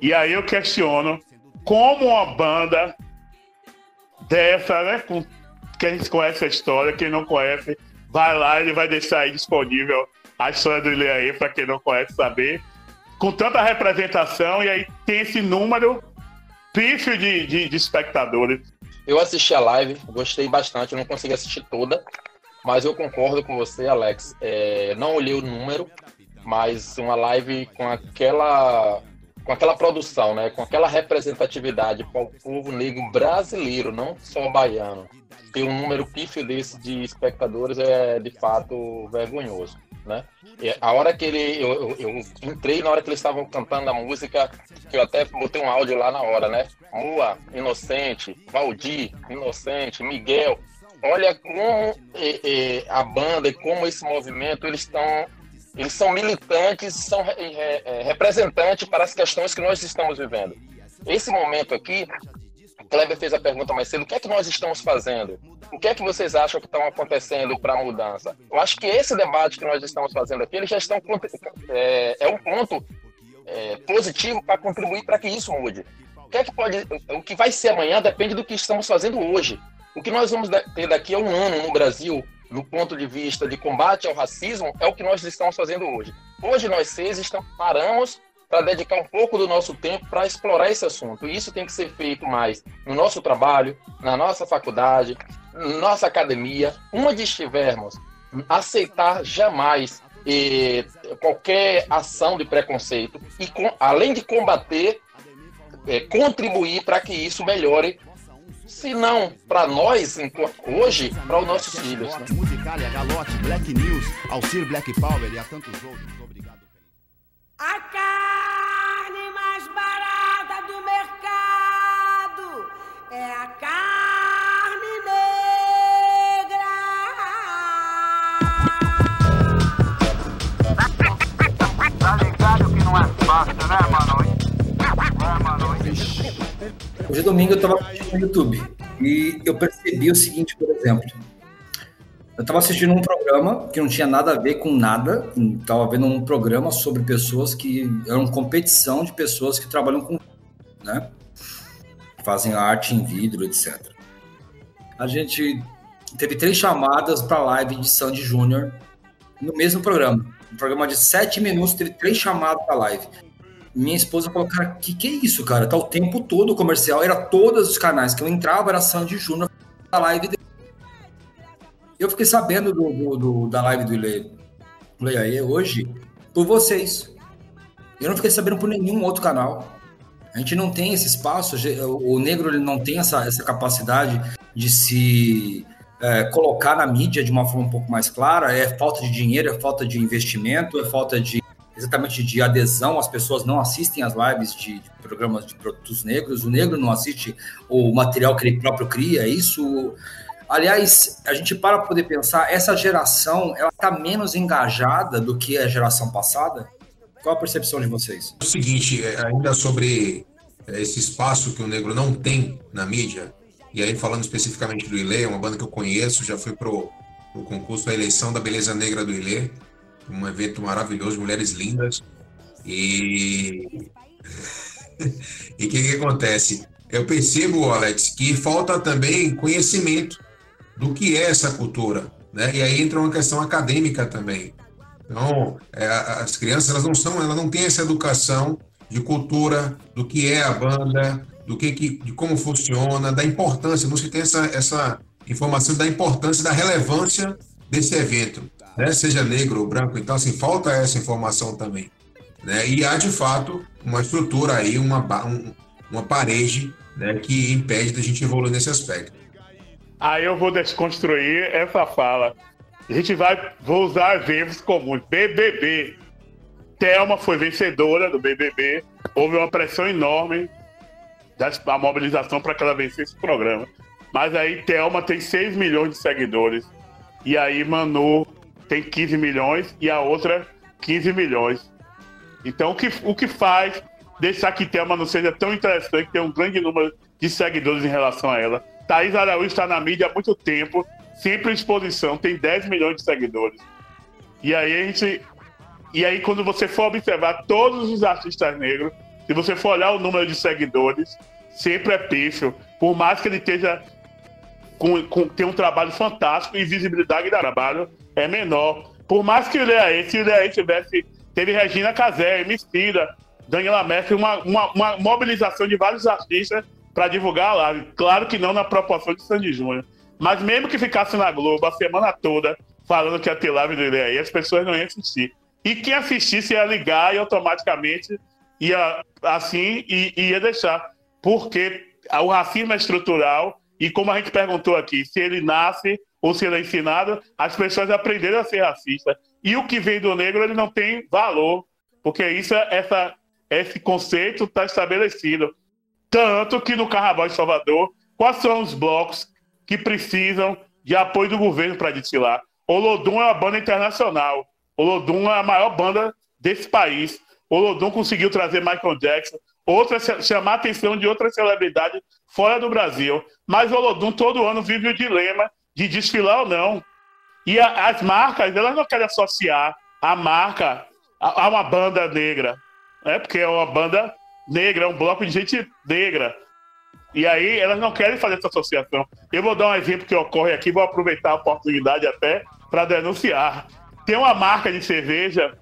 E aí eu questiono como uma banda dessa, né? Com, que a gente conhece a história, quem não conhece, vai lá, ele vai deixar aí disponível a história do Ilhaí para quem não conhece saber. Com tanta representação, e aí tem esse número pífio de, de, de espectadores. Eu assisti a live, gostei bastante, não consegui assistir toda, mas eu concordo com você, Alex. É, não olhei o número, mas uma live com aquela com aquela produção, né, com aquela representatividade para o povo negro brasileiro, não só baiano, ter um número pífio desse de espectadores é de fato vergonhoso, né? E a hora que ele, eu, eu, eu, entrei na hora que eles estavam cantando a música, que eu até botei um áudio lá na hora, né? Mua, Inocente, Valdir, Inocente, Miguel, olha como a banda e como esse movimento eles estão eles são militantes, são é, é, representantes para as questões que nós estamos vivendo. Esse momento aqui, Kleber fez a pergunta mais cedo: o que é que nós estamos fazendo? O que é que vocês acham que estão acontecendo para a mudança? Eu acho que esse debate que nós estamos fazendo aqui, eles já estão é, é um ponto é, positivo para contribuir para que isso mude. O que é que pode, o que vai ser amanhã depende do que estamos fazendo hoje. O que nós vamos ter daqui a um ano no Brasil, no ponto de vista de combate ao racismo, é o que nós estamos fazendo hoje. Hoje nós seis estamos, paramos para dedicar um pouco do nosso tempo para explorar esse assunto. E isso tem que ser feito mais no nosso trabalho, na nossa faculdade, na nossa academia, onde estivermos. Aceitar jamais eh, qualquer ação de preconceito e, com, além de combater, eh, contribuir para que isso melhore se não para nós hoje, para os nossos filhos. Né? Musicalia, Galote, Black News, Alcir Black Power e a tantos outros. Obrigado. A carne mais barata do mercado é a carne negra. Tá ligado que não é fácil, né, mano? É, mano. Hoje domingo eu estava no YouTube e eu percebi o seguinte, por exemplo. Eu tava assistindo um programa que não tinha nada a ver com nada. Tava vendo um programa sobre pessoas que eram competição de pessoas que trabalham com, né? Fazem arte em vidro, etc. A gente teve três chamadas para live de Sandy Júnior no mesmo programa. Um programa de sete minutos, teve três chamadas para live. Minha esposa falou, cara, que que é isso, cara? Tá o tempo todo o comercial, era todos os canais que eu entrava, era Sandy Júnior, a live dele. Eu fiquei sabendo do, do, do da live do Ile, aí hoje por vocês. Eu não fiquei sabendo por nenhum outro canal. A gente não tem esse espaço, o negro ele não tem essa, essa capacidade de se é, colocar na mídia de uma forma um pouco mais clara. É falta de dinheiro, é falta de investimento, é falta de exatamente de adesão. As pessoas não assistem as lives de, de programas de produtos negros. O negro não assiste o material que ele próprio cria. Isso Aliás, a gente para poder pensar, essa geração ela está menos engajada do que a geração passada? Qual a percepção de vocês? É o seguinte, é, ainda sobre é, esse espaço que o negro não tem na mídia, e aí falando especificamente do Ilê, uma banda que eu conheço, já fui pro, pro concurso da eleição da Beleza Negra do Ilê, um evento maravilhoso, mulheres lindas, e e o que, que acontece? Eu percebo, Alex, que falta também conhecimento do que é essa cultura, né? E aí entra uma questão acadêmica também. Então, é, as crianças elas não são, elas não têm essa educação de cultura, do que é a banda, do que, que de como funciona, da importância. Não se tem essa, essa informação da importância, da relevância desse evento, né? Seja negro ou branco. Então, assim, falta essa informação também, né? E há de fato uma estrutura aí, uma um, uma parede, né? Que impede da gente evoluir nesse aspecto. Aí eu vou desconstruir essa fala. A gente vai, vou usar exemplos comuns. BBB. Thelma foi vencedora do BBB. Houve uma pressão enorme da mobilização para que ela vencesse o programa. Mas aí Thelma tem 6 milhões de seguidores. E aí Manu tem 15 milhões e a outra 15 milhões. Então o que, o que faz deixar que Thelma não seja tão interessante, ter um grande número de seguidores em relação a ela? Thaís Araújo está na mídia há muito tempo, sempre em exposição, tem 10 milhões de seguidores. E aí a gente. E aí, quando você for observar todos os artistas negros, se você for olhar o número de seguidores, sempre é pífio. Por mais que ele esteja com, com tem um trabalho fantástico e visibilidade do trabalho é menor. Por mais que o Leaê, se o Leaê tivesse. Teve Regina Casé, Emicida, Daniela Mestre, uma, uma, uma mobilização de vários artistas para divulgar live. Claro que não na proporção de Sandy Júnior. Mas mesmo que ficasse na Globo a semana toda falando que ia ter live do aí, as pessoas não iam assistir. E quem assistisse ia ligar e automaticamente ia assim e ia deixar. Porque o racismo é estrutural e como a gente perguntou aqui, se ele nasce ou se ele é ensinado, as pessoas aprenderam a ser racistas. E o que vem do negro ele não tem valor, porque isso essa, esse conceito está estabelecido. Tanto que no Carnaval de Salvador, quais são os blocos que precisam de apoio do governo para desfilar? Olodum é uma banda internacional. Olodum é a maior banda desse país. Olodum conseguiu trazer Michael Jackson, outra, chamar a atenção de outras celebridades fora do Brasil. Mas Olodum todo ano vive o dilema de desfilar ou não. E a, as marcas, elas não querem associar a marca a, a uma banda negra. Né? Porque é uma banda negra, é um bloco de gente negra. E aí elas não querem fazer essa associação. Eu vou dar um exemplo que ocorre aqui, vou aproveitar a oportunidade até para denunciar. Tem uma marca de cerveja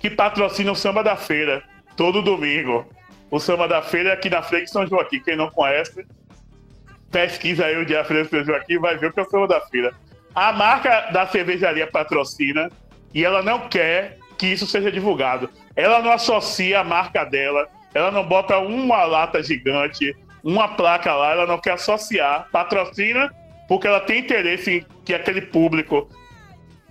que patrocina o Samba da Feira todo domingo. O Samba da Feira é aqui na frente de São Joaquim. Quem não conhece, pesquisa aí o dia Feira de São Joaquim vai ver o que é o Samba da Feira. A marca da cervejaria patrocina e ela não quer que isso seja divulgado. Ela não associa a marca dela ela não bota uma lata gigante, uma placa lá, ela não quer associar, patrocina, porque ela tem interesse em que aquele público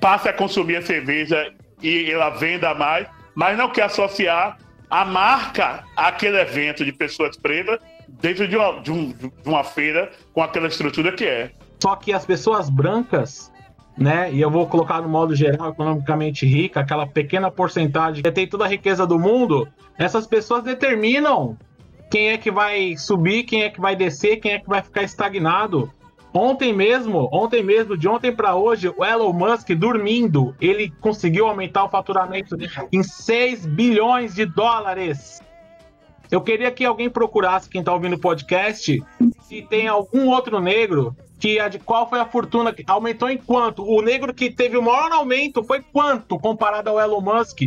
passe a consumir a cerveja e ela venda mais, mas não quer associar a marca àquele evento de pessoas pretas dentro de uma, de, um, de uma feira com aquela estrutura que é. Só que as pessoas brancas né? E eu vou colocar no modo geral, economicamente rica, aquela pequena porcentagem que tem toda a riqueza do mundo, essas pessoas determinam quem é que vai subir, quem é que vai descer, quem é que vai ficar estagnado. Ontem mesmo, ontem mesmo, de ontem para hoje, o Elon Musk dormindo, ele conseguiu aumentar o faturamento em 6 bilhões de dólares. Eu queria que alguém procurasse, quem está ouvindo o podcast, se tem algum outro negro que é de qual foi a fortuna que aumentou em quanto? O negro que teve o maior aumento foi quanto comparado ao Elon Musk?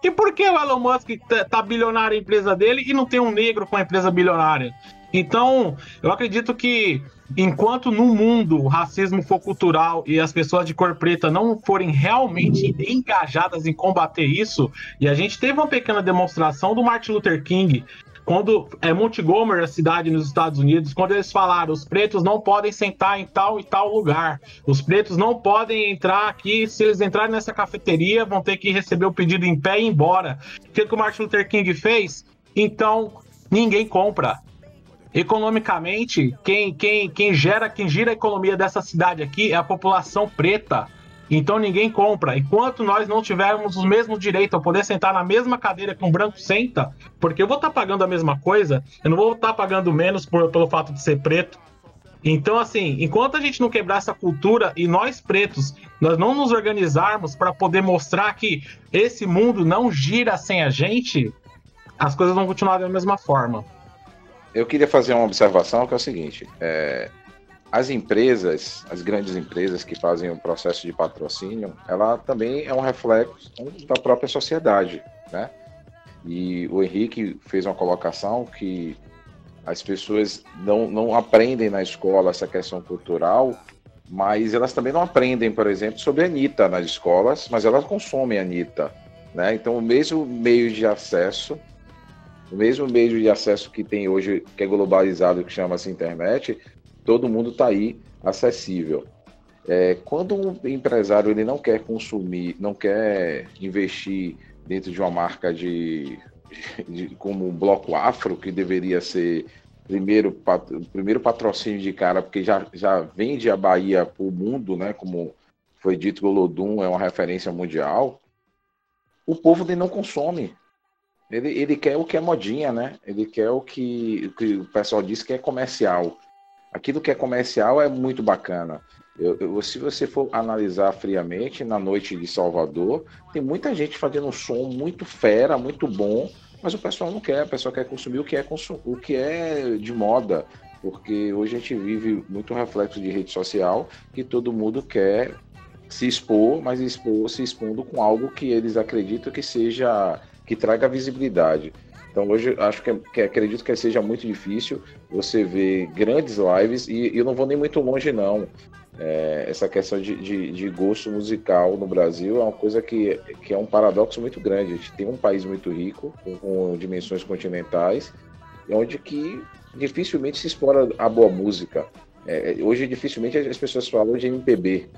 E por que o Elon Musk tá, tá bilionário a empresa dele e não tem um negro com a empresa bilionária? Então, eu acredito que enquanto no mundo o racismo for cultural e as pessoas de cor preta não forem realmente engajadas em combater isso, e a gente teve uma pequena demonstração do Martin Luther King quando é Montgomery, a cidade nos Estados Unidos, quando eles falaram os pretos não podem sentar em tal e tal lugar, os pretos não podem entrar aqui, se eles entrarem nessa cafeteria, vão ter que receber o pedido em pé e ir embora. O que, que o Martin Luther King fez? Então, ninguém compra. Economicamente, quem, quem, quem gera, quem gira a economia dessa cidade aqui é a população preta. Então ninguém compra. Enquanto nós não tivermos os mesmos direitos, eu poder sentar na mesma cadeira que um branco senta, porque eu vou estar tá pagando a mesma coisa, eu não vou estar tá pagando menos por, pelo fato de ser preto. Então, assim, enquanto a gente não quebrar essa cultura e nós pretos, nós não nos organizarmos para poder mostrar que esse mundo não gira sem a gente, as coisas vão continuar da mesma forma. Eu queria fazer uma observação que é o seguinte: é, as empresas, as grandes empresas que fazem o processo de patrocínio, ela também é um reflexo da própria sociedade, né? E o Henrique fez uma colocação que as pessoas não, não aprendem na escola essa questão cultural, mas elas também não aprendem, por exemplo, sobre a Anitta nas escolas, mas elas consomem a Anitta, né? Então, o mesmo meio de acesso, o mesmo meio de acesso que tem hoje, que é globalizado, que chama-se internet, todo mundo está aí acessível. É, quando um empresário ele não quer consumir, não quer investir dentro de uma marca de, de, de como o Bloco Afro, que deveria ser primeiro, pat, primeiro patrocínio de cara, porque já, já vende a Bahia para o mundo, né? Como foi dito, o Lodum é uma referência mundial. O povo ele não consome. Ele, ele quer o que é modinha, né? Ele quer o que, o que o pessoal diz que é comercial. Aquilo que é comercial é muito bacana. Eu, eu, se você for analisar friamente, na noite de Salvador, tem muita gente fazendo um som muito fera, muito bom, mas o pessoal não quer, o pessoal quer consumir o que é, o que é de moda, porque hoje a gente vive muito reflexo de rede social que todo mundo quer se expor, mas expor se expondo com algo que eles acreditam que seja que traga visibilidade. Então hoje acho que, que, acredito que seja muito difícil você ver grandes lives e, e eu não vou nem muito longe não. É, essa questão de, de, de, gosto musical no Brasil é uma coisa que, que é um paradoxo muito grande. A gente tem um país muito rico, com, com dimensões continentais, onde que dificilmente se explora a boa música. É, hoje dificilmente as pessoas falam de MPB,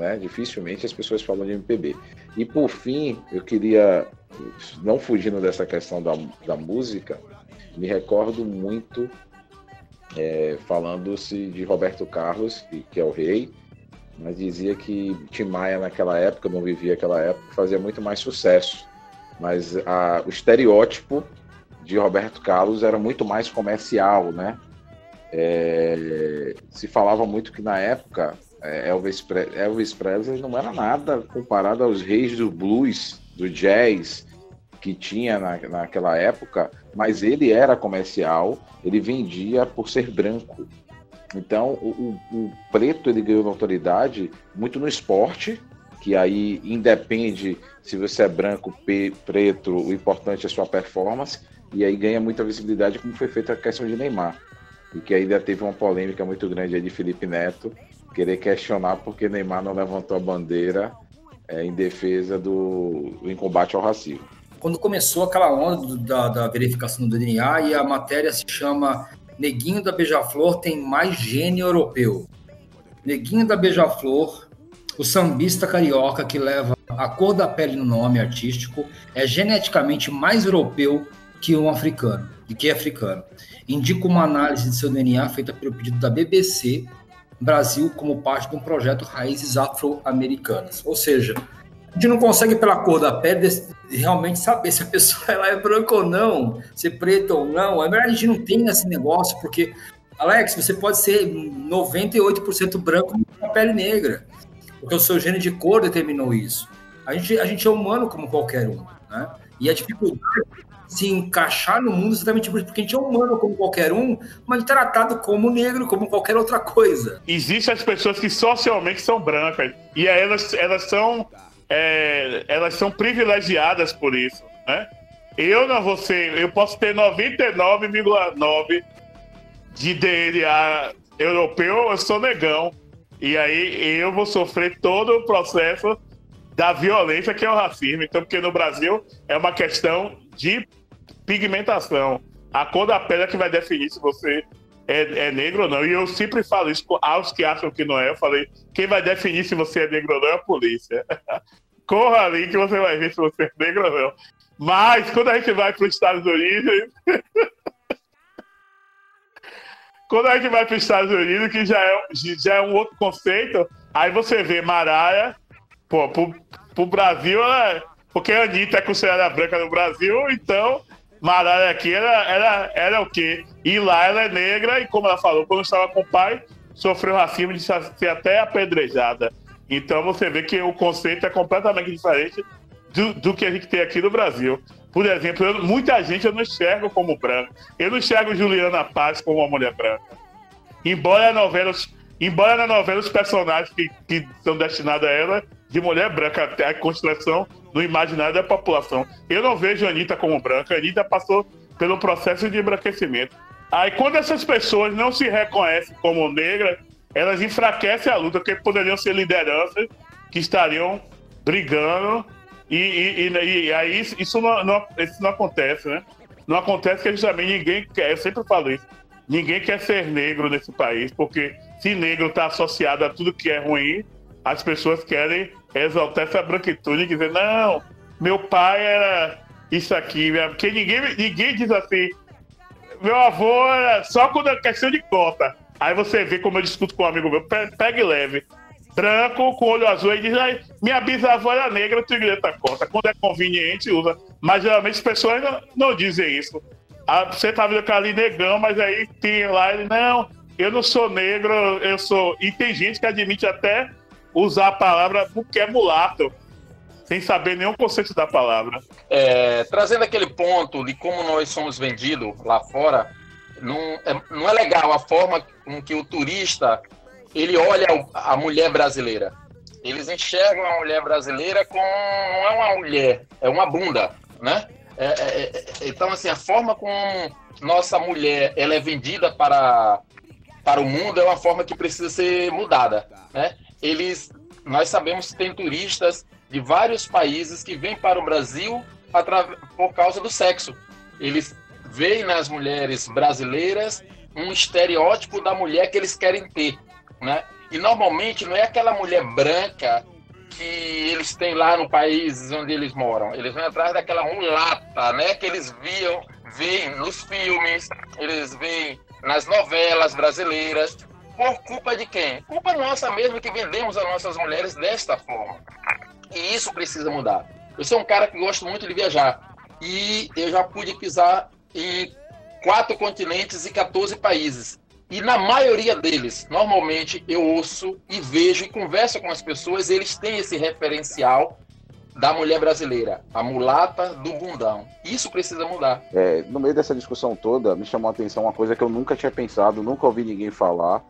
né? Dificilmente as pessoas falam de MPB. E por fim, eu queria, não fugindo dessa questão da, da música, me recordo muito é, falando-se de Roberto Carlos, que é o rei, mas dizia que Tim Maia naquela época, não vivia aquela época, fazia muito mais sucesso. Mas a, o estereótipo de Roberto Carlos era muito mais comercial, né? É, se falava muito que na época Elvis, Pre Elvis Presley não era nada comparado aos reis do blues, do jazz que tinha na, naquela época, mas ele era comercial, ele vendia por ser branco. Então, o, o, o preto ele ganhou notoriedade muito no esporte, que aí independe se você é branco, preto, o importante é a sua performance, e aí ganha muita visibilidade, como foi feita a questão de Neymar. E que ainda teve uma polêmica muito grande aí de Felipe Neto, querer questionar porque Neymar não levantou a bandeira é, em defesa do em combate ao racismo. Quando começou aquela onda do, da, da, verificação do DNA e a matéria se chama Neguinho da Beija-Flor tem mais gênio europeu. Neguinho da Beija-Flor, o sambista carioca que leva a cor da pele no nome artístico, é geneticamente mais europeu que um africano, e que é africano. Indica uma análise de seu DNA feita pelo pedido da BBC Brasil como parte de um projeto Raízes Afro-Americanas. Ou seja, a gente não consegue, pela cor da pele, realmente saber se a pessoa ela é branca ou não, se é preta ou não. É melhor a gente não tem esse negócio, porque Alex, você pode ser 98% branco com a pele negra, porque o seu gene de cor determinou isso. A gente, a gente é humano como qualquer um, né? E a dificuldade de se encaixar no mundo exatamente por isso, porque a gente é humano como qualquer um, mas tratado como negro, como qualquer outra coisa. Existem as pessoas que socialmente são brancas, e elas, elas são é, elas são privilegiadas por isso, né? Eu não vou ser, eu posso ter 99,9 de DNA europeu, eu sou negão. E aí eu vou sofrer todo o processo da violência que é o racismo. Então, porque no Brasil é uma questão de pigmentação. A cor da pele é que vai definir se você é, é, negro ou não. E eu sempre falo isso aos que acham que não é. Eu falei, quem vai definir se você é negro ou não é a polícia. Corra ali que você vai ver se você é negro ou não. Mas quando a gente vai para os Estados Unidos. quando a gente vai para os Estados Unidos, que já é, já é um outro conceito, aí você vê Maraia, pô, pro, pro Brasil, ela, porque a Anitta é considerada branca no Brasil, então Maraia aqui era, era, era o quê? E lá ela é negra, e como ela falou, quando estava com o pai, sofreu racismo de ser até apedrejada. Então você vê que o conceito é completamente diferente do, do que a gente tem aqui no Brasil. Por exemplo, eu, muita gente eu não enxergo como branca. Eu não enxergo Juliana Paz como uma mulher branca. Embora a novela, embora na novela os personagens que, que são destinados a ela de mulher branca, a construção no imaginário da população. Eu não vejo a Anitta como branca. A Anitta passou pelo processo de embranquecimento. Aí quando essas pessoas não se reconhecem como negras, elas enfraquecem a luta, porque poderiam ser lideranças que estariam brigando e, e, e, e aí isso não, não, isso não acontece, né? Não acontece que justamente ninguém quer, eu sempre falo isso, ninguém quer ser negro nesse país, porque se negro está associado a tudo que é ruim, as pessoas querem exaltar essa branquitude e dizer, não, meu pai era isso aqui, porque ninguém, ninguém diz assim, meu avô era só quando é questão de cota. Aí você vê como eu discuto com um amigo meu, pega e leve branco com olho azul e diz: minha bisavó era negra, Tigreta Costa. Quando é conveniente, usa. Mas geralmente as pessoas não, não dizem isso. Ah, você tá vendo que ali negão, mas aí tem lá, ele, não, eu não sou negro, eu sou. E tem gente que admite até usar a palavra porque é mulato, sem saber nenhum conceito da palavra. É, trazendo aquele ponto de como nós somos vendidos lá fora, não é, não é legal a forma com que o turista ele olha a mulher brasileira. Eles enxergam a mulher brasileira como não é uma mulher, é uma bunda, né? É, é, é, então, assim, a forma como nossa mulher ela é vendida para, para o mundo é uma forma que precisa ser mudada, né? Eles, nós sabemos que tem turistas de vários países que vêm para o Brasil por causa do sexo. Eles veem nas mulheres brasileiras um estereótipo da mulher que eles querem ter né? E normalmente não é aquela mulher branca que eles têm lá no país onde eles moram. Eles vão atrás daquela mulata, né? Que eles viam, veem nos filmes, eles veem nas novelas brasileiras. Por culpa de quem? Culpa nossa mesmo que vendemos as nossas mulheres desta forma. E isso precisa mudar. Eu sou um cara que gosto muito de viajar. E eu já pude pisar em quatro continentes e 14 países. E na maioria deles, normalmente eu ouço e vejo e converso com as pessoas, eles têm esse referencial da mulher brasileira, a mulata do bundão. Isso precisa mudar. É, no meio dessa discussão toda, me chamou a atenção uma coisa que eu nunca tinha pensado, nunca ouvi ninguém falar,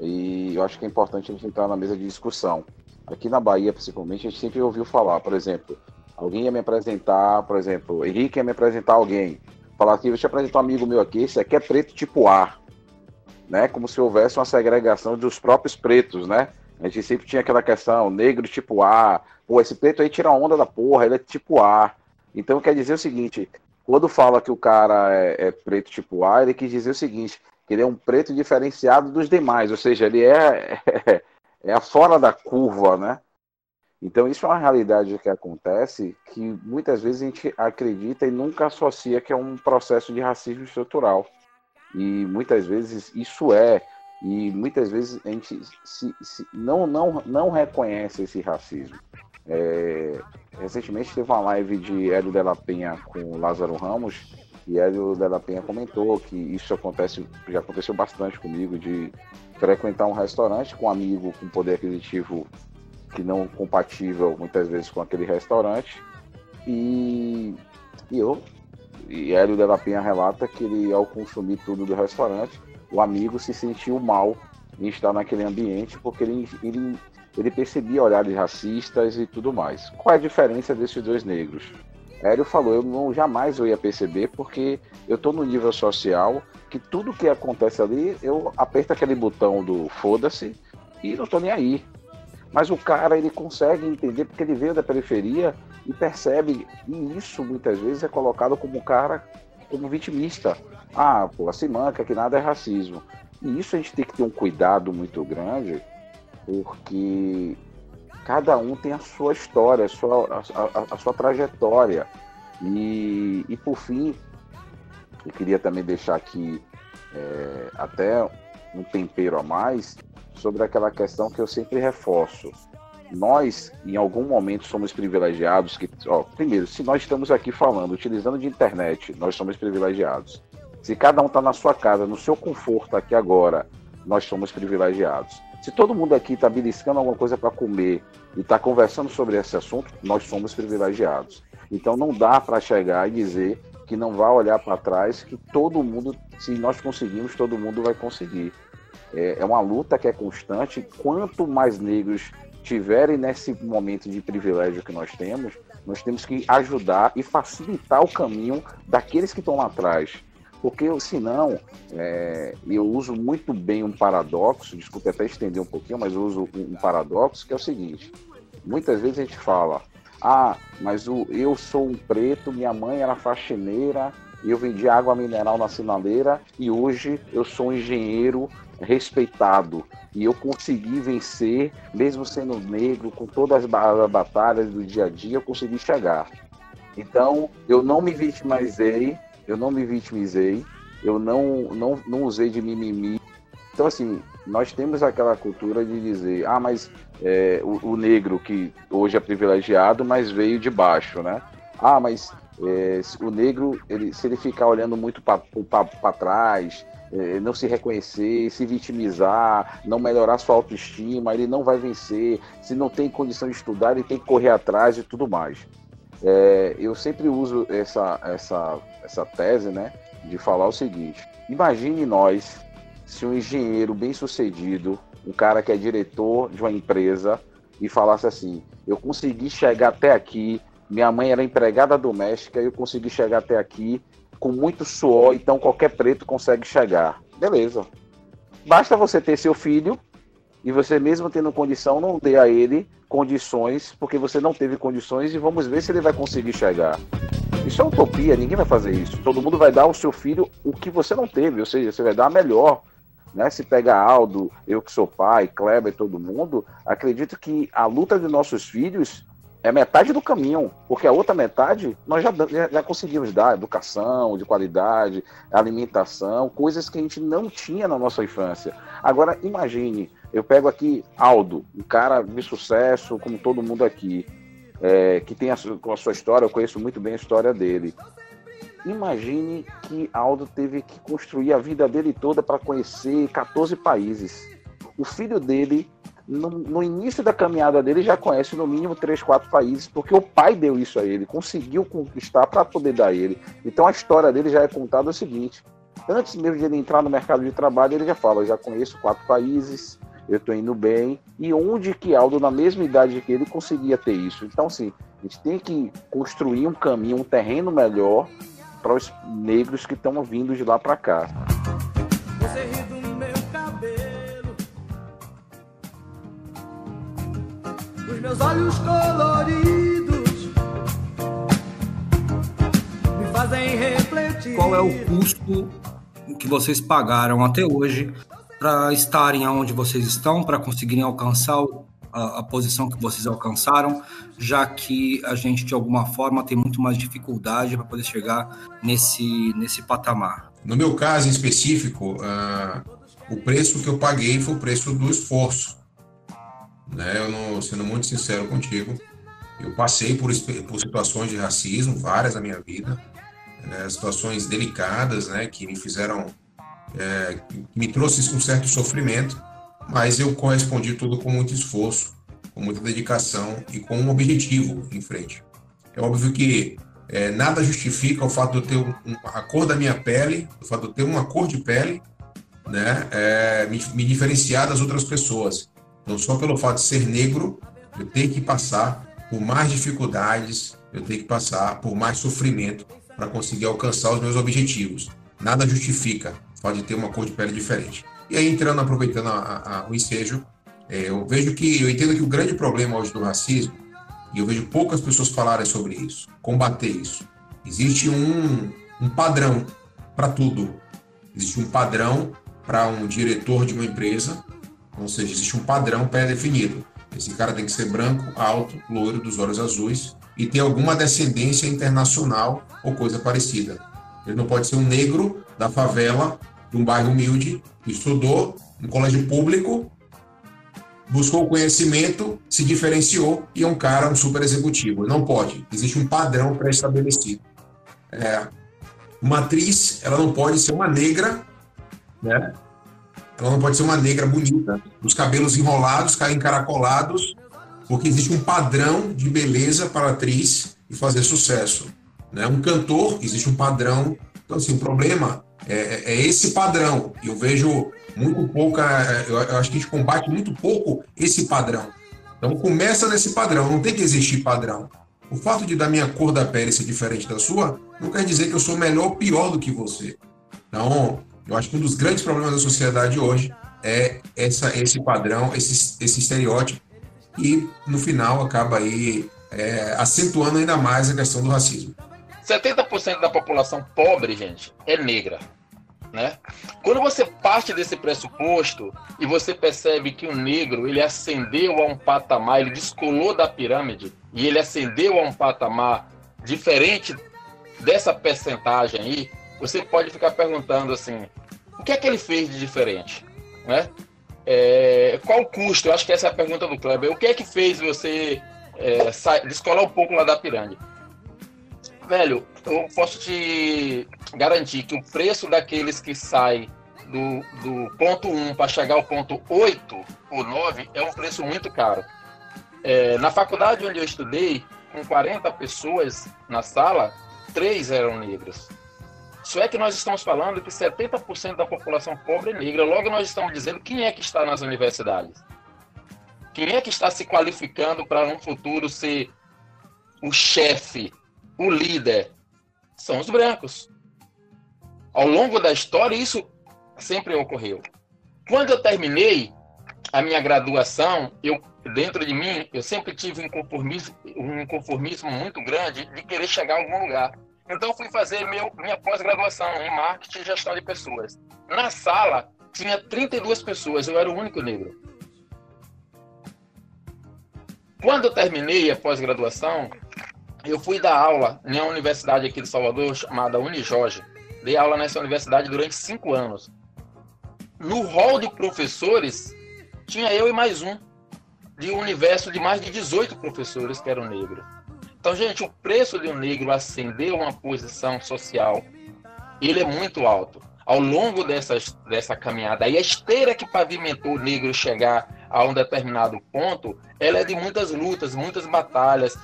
e eu acho que é importante a gente entrar na mesa de discussão. Aqui na Bahia, principalmente, a gente sempre ouviu falar, por exemplo, alguém ia me apresentar, por exemplo, Henrique ia me apresentar alguém, falar aqui, deixa eu apresentar um amigo meu aqui, esse aqui é preto tipo A né? Como se houvesse uma segregação dos próprios pretos, né? A gente sempre tinha aquela questão, negro tipo A, pô, esse preto aí tira onda da porra, ele é tipo A. Então quer dizer o seguinte, quando fala que o cara é, é preto tipo A, ele quis dizer o seguinte, que ele é um preto diferenciado dos demais, ou seja, ele é, é, é fora da curva, né? Então isso é uma realidade que acontece que muitas vezes a gente acredita e nunca associa que é um processo de racismo estrutural. E muitas vezes isso é, e muitas vezes a gente se, se, não, não, não reconhece esse racismo. É, recentemente teve uma live de Hélio Della Penha com Lázaro Ramos, E aí o Della Penha comentou que isso acontece, já aconteceu bastante comigo, de frequentar um restaurante com um amigo com poder aquisitivo que não compatível muitas vezes com aquele restaurante. E, e eu, e Hélio Della Penha relata que ele, ao consumir tudo do restaurante, o amigo se sentiu mal em estar naquele ambiente porque ele, ele, ele percebia olhares racistas e tudo mais. Qual é a diferença desses dois negros? Hélio falou, eu não jamais eu ia perceber porque eu estou no nível social que tudo que acontece ali, eu aperto aquele botão do foda-se e não estou nem aí. Mas o cara, ele consegue entender porque ele veio da periferia e percebe, e isso muitas vezes é colocado como cara, como vitimista. Ah, pô, se manca que nada é racismo. E isso a gente tem que ter um cuidado muito grande, porque cada um tem a sua história, a sua, a, a, a sua trajetória. E, e por fim, eu queria também deixar aqui é, até um tempero a mais sobre aquela questão que eu sempre reforço. Nós, em algum momento, somos privilegiados. Que, ó, primeiro, se nós estamos aqui falando, utilizando de internet, nós somos privilegiados. Se cada um está na sua casa, no seu conforto aqui agora, nós somos privilegiados. Se todo mundo aqui está beliscando alguma coisa para comer e está conversando sobre esse assunto, nós somos privilegiados. Então não dá para chegar e dizer que não vai olhar para trás, que todo mundo, se nós conseguimos, todo mundo vai conseguir. É, é uma luta que é constante. Quanto mais negros tiverem nesse momento de privilégio que nós temos, nós temos que ajudar e facilitar o caminho daqueles que estão lá atrás. Porque senão, é, eu uso muito bem um paradoxo, desculpe até estender um pouquinho, mas eu uso um paradoxo que é o seguinte: muitas vezes a gente fala, ah, mas o, eu sou um preto, minha mãe era faxineira, eu vendi água mineral na sinaleira e hoje eu sou um engenheiro respeitado e eu consegui vencer, mesmo sendo negro, com todas as batalhas do dia a dia, eu consegui chegar. Então, eu não me vitimizei, eu não me vitimizei, eu não, não, não usei de mimimi. Então, assim, nós temos aquela cultura de dizer, ah, mas é, o, o, negro que hoje é privilegiado, mas veio de baixo, né? Ah, mas é, o negro, ele, se ele ficar olhando muito para trás, é, não se reconhecer, se vitimizar, não melhorar sua autoestima, ele não vai vencer. Se não tem condição de estudar, ele tem que correr atrás e tudo mais. É, eu sempre uso essa, essa, essa tese, né, de falar o seguinte: imagine nós, se um engenheiro bem sucedido, um cara que é diretor de uma empresa, e falasse assim: eu consegui chegar até aqui, minha mãe era empregada doméstica, eu consegui chegar até aqui com muito suor, então qualquer preto consegue chegar. Beleza. Basta você ter seu filho e você mesmo tendo condição, não dê a ele condições, porque você não teve condições e vamos ver se ele vai conseguir chegar. Isso é utopia, ninguém vai fazer isso. Todo mundo vai dar ao seu filho o que você não teve, ou seja, você vai dar a melhor. Né? Se pega Aldo, eu que sou pai, Kleber, todo mundo, acredito que a luta de nossos filhos é metade do caminho, porque a outra metade nós já, já conseguimos dar educação de qualidade, alimentação, coisas que a gente não tinha na nossa infância. Agora, imagine, eu pego aqui Aldo, um cara de sucesso, como todo mundo aqui, é, que tem a, com a sua história, eu conheço muito bem a história dele. Imagine que Aldo teve que construir a vida dele toda para conhecer 14 países. O filho dele no, no, início da caminhada dele já conhece no mínimo três, quatro países, porque o pai deu isso a ele, conseguiu conquistar para poder dar a ele. Então a história dele já é contada o seguinte: antes mesmo de ele entrar no mercado de trabalho, ele já fala: já conheço quatro países, eu estou indo bem. E onde que Aldo, na mesma idade que ele, conseguia ter isso? Então, assim, a gente tem que construir um caminho, um terreno melhor para os negros que estão vindo de lá para cá. os meus olhos coloridos me fazem refletir. Qual é o custo que vocês pagaram até hoje para estarem onde vocês estão, para conseguirem alcançar a, a, posição que vocês alcançaram, já que a gente de alguma forma tem muito mais dificuldade para poder chegar nesse, nesse patamar? No meu caso em específico, uh, o preço que eu paguei foi o preço do esforço né? Eu não, sendo muito sincero contigo, eu passei por, por situações de racismo, várias na minha vida, é, situações delicadas, né, que me fizeram, é, me trouxe um certo sofrimento, mas eu correspondi tudo com muito esforço, com muita dedicação e com um objetivo em frente. É óbvio que é, nada justifica o fato de eu ter um, a cor da minha pele, o fato de eu ter uma cor de pele, né, é, me, me diferenciar das outras pessoas. Não só pelo fato de ser negro, eu tenho que passar por mais dificuldades, eu tenho que passar por mais sofrimento para conseguir alcançar os meus objetivos. Nada justifica o fato de ter uma cor de pele diferente. E aí, entrando, aproveitando a, a, o ensejo, é, eu vejo que, eu entendo que o grande problema hoje do racismo, e eu vejo poucas pessoas falarem sobre isso, combater isso. Existe um, um padrão para tudo. Existe um padrão para um diretor de uma empresa, ou seja, existe um padrão pré-definido. Esse cara tem que ser branco, alto, loiro, dos olhos azuis e ter alguma descendência internacional ou coisa parecida. Ele não pode ser um negro da favela, de um bairro humilde, estudou no colégio público, buscou conhecimento, se diferenciou e é um cara, um super executivo. Não pode. Existe um padrão pré-estabelecido. É, uma atriz, ela não pode ser uma negra, né? Ela não pode ser uma negra bonita, os cabelos enrolados, encaracolados, porque existe um padrão de beleza para a atriz e fazer sucesso. Né? Um cantor, existe um padrão. Então, assim, o problema é, é, é esse padrão. Eu vejo muito pouca. Eu acho que a gente combate muito pouco esse padrão. Então, começa nesse padrão, não tem que existir padrão. O fato de da minha cor da pele ser diferente da sua não quer dizer que eu sou melhor ou pior do que você. Então, eu acho que um dos grandes problemas da sociedade hoje é essa, esse padrão, esse, esse estereótipo, e no final acaba aí é, acentuando ainda mais a questão do racismo. 70% da população pobre, gente, é negra. Né? Quando você parte desse pressuposto e você percebe que o negro ele ascendeu a um patamar, ele descolou da pirâmide e ele ascendeu a um patamar diferente dessa percentagem aí, você pode ficar perguntando assim: o que é que ele fez de diferente? Né? É, qual o custo? Eu acho que essa é a pergunta do Kleber. O que é que fez você é, descolar um pouco lá da pirâmide? Velho, eu posso te garantir que o preço daqueles que saem do, do ponto 1 para chegar ao ponto 8 ou 9 é um preço muito caro. É, na faculdade onde eu estudei, com 40 pessoas na sala, três eram negras. Isso é que nós estamos falando que 70% da população pobre é negra. Logo, nós estamos dizendo quem é que está nas universidades. Quem é que está se qualificando para um futuro ser o chefe, o líder? São os brancos. Ao longo da história, isso sempre ocorreu. Quando eu terminei a minha graduação, eu dentro de mim, eu sempre tive um conformismo, um conformismo muito grande de querer chegar a algum lugar. Então fui fazer meu, minha pós-graduação em marketing e gestão de pessoas. Na sala tinha 32 pessoas, eu era o único negro. Quando eu terminei a pós-graduação, eu fui dar aula em uma universidade aqui de Salvador chamada Unijorge. Dei aula nessa universidade durante cinco anos. No hall de professores, tinha eu e mais um, de um universo de mais de 18 professores que eram negros. Então, gente, o preço de um negro ascender uma posição social, ele é muito alto. Ao longo dessa, dessa caminhada, e a esteira que pavimentou o negro chegar a um determinado ponto, ela é de muitas lutas, muitas batalhas.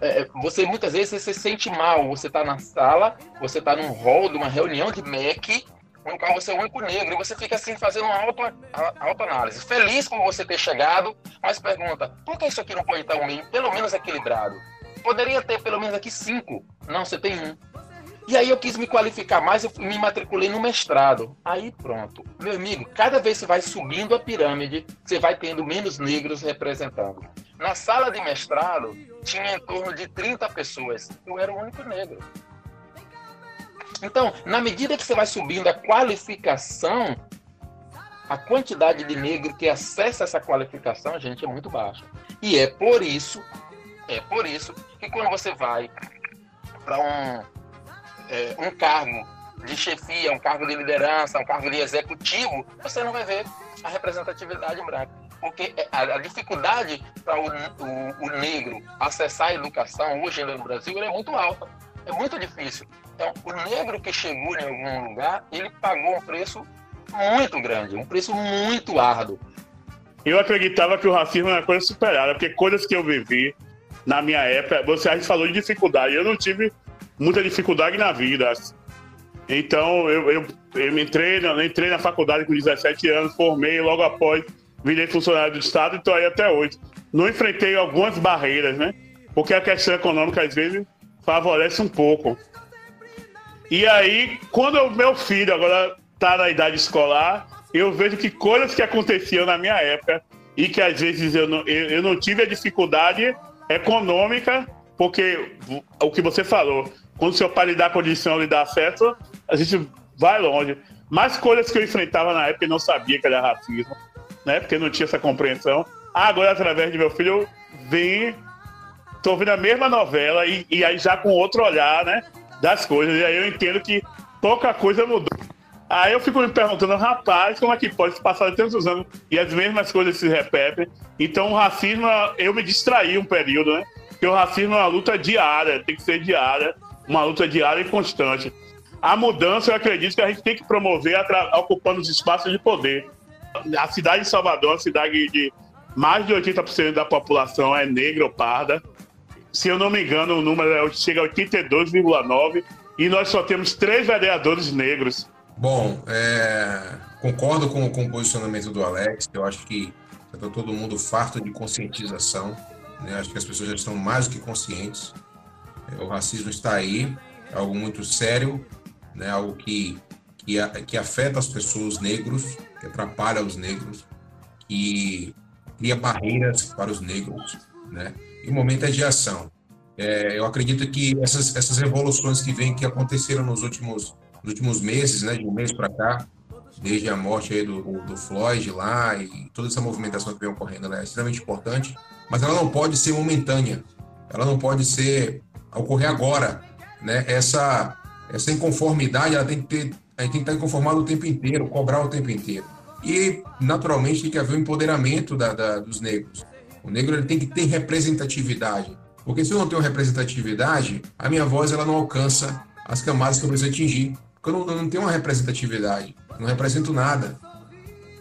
É, você muitas vezes você se sente mal, você está na sala, você está num hall de uma reunião de MEC, no qual você é o único negro, e você fica assim fazendo uma auto, autoanálise. Feliz por você ter chegado, mas pergunta, por que isso aqui não pode estar um meio, pelo menos equilibrado? Poderia ter pelo menos aqui cinco. Não, você tem um. E aí eu quis me qualificar mais, eu me matriculei no mestrado. Aí pronto. Meu amigo, cada vez que vai subindo a pirâmide, você vai tendo menos negros representando. Na sala de mestrado, tinha em torno de 30 pessoas. Eu era o único negro. Então, na medida que você vai subindo a qualificação, a quantidade de negro que acessa essa qualificação, gente, é muito baixa. E é por isso é por isso que quando você vai para um, é, um cargo de chefia, um cargo de liderança, um cargo de executivo, você não vai ver a representatividade branca. Porque é, a, a dificuldade para o, o, o, negro acessar a educação hoje no Brasil é muito alta. É muito difícil. Então, o negro que chegou em algum lugar, ele pagou um preço muito grande, um preço muito árduo. Eu acreditava que o racismo era coisa superada, porque coisas que eu vivi na minha época, você falou de dificuldade, eu não tive muita dificuldade na vida. Então, eu, eu, eu entrei, eu entrei na faculdade com 17 anos, formei, logo após virei funcionário do Estado e estou aí até hoje. Não enfrentei algumas barreiras, né? Porque a questão econômica, às vezes, favorece um pouco. E aí, quando o meu filho agora está na idade escolar, eu vejo que coisas que aconteciam na minha época e que às vezes eu não, eu, eu não tive a dificuldade econômica, porque o que você falou, quando seu pai lhe dá condição, lhe dá acesso, a gente vai longe. Mas coisas que eu enfrentava na época e não sabia que era racismo, né? Porque não tinha essa compreensão. Agora, através de meu filho, eu vim, tô vendo a mesma novela e, e aí já com outro olhar, né? Das coisas. E aí eu entendo que pouca coisa mudou. Aí eu fico me perguntando, rapaz, como é que pode passar tantos anos e as mesmas coisas se repetem? Então o racismo, eu me distraí um período, né? Porque o racismo é uma luta diária, tem que ser diária, uma luta diária e constante. A mudança, eu acredito que a gente tem que promover ocupando os espaços de poder. A cidade de Salvador, é uma cidade de mais de 80% da população é negra ou parda. Se eu não me engano, o número é, chega a 82,9% e nós só temos três vereadores negros. Bom, é, concordo com, com, o posicionamento do Alex. Eu acho que está todo mundo farto de conscientização. Né? Acho que as pessoas já estão mais do que conscientes. O racismo está aí, é algo muito sério, né? algo que, que, que afeta as pessoas negros, que atrapalha os negros, que cria barreiras para os negros. Né? E o momento é de ação. É, eu acredito que essas, essas revoluções que vêm, que aconteceram nos últimos nos últimos meses, né, de um mês para cá, desde a morte aí do, do Floyd lá e toda essa movimentação que vem ocorrendo, ela é extremamente importante, mas ela não pode ser momentânea, ela não pode ser ocorrer agora, né? Essa essa inconformidade, ela tem que ter, tem que estar inconformado o tempo inteiro, cobrar o tempo inteiro. E naturalmente tem que haver o um empoderamento da, da, dos negros. O negro ele tem que ter representatividade, porque se eu não tenho representatividade, a minha voz ela não alcança as camadas que eu preciso atingir. Porque eu não, eu não tenho uma representatividade, não represento nada.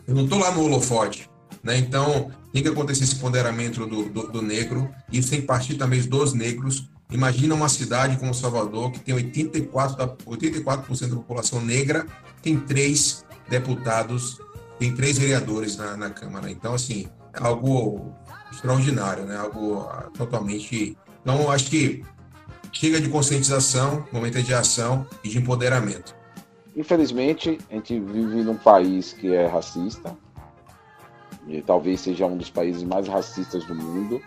Eu não estou lá no holofote. Né? Então, tem que acontecer esse ponderamento do, do, do negro, e isso tem que partir também dos negros. Imagina uma cidade como Salvador, que tem 84%, da, 84 da população negra, tem três deputados, tem três vereadores na, na Câmara. Então, assim, é algo extraordinário, né? algo ah, totalmente. Então, acho que Chega de conscientização, momento é de ação e de empoderamento. Infelizmente, a gente vive num país que é racista, e talvez seja um dos países mais racistas do mundo,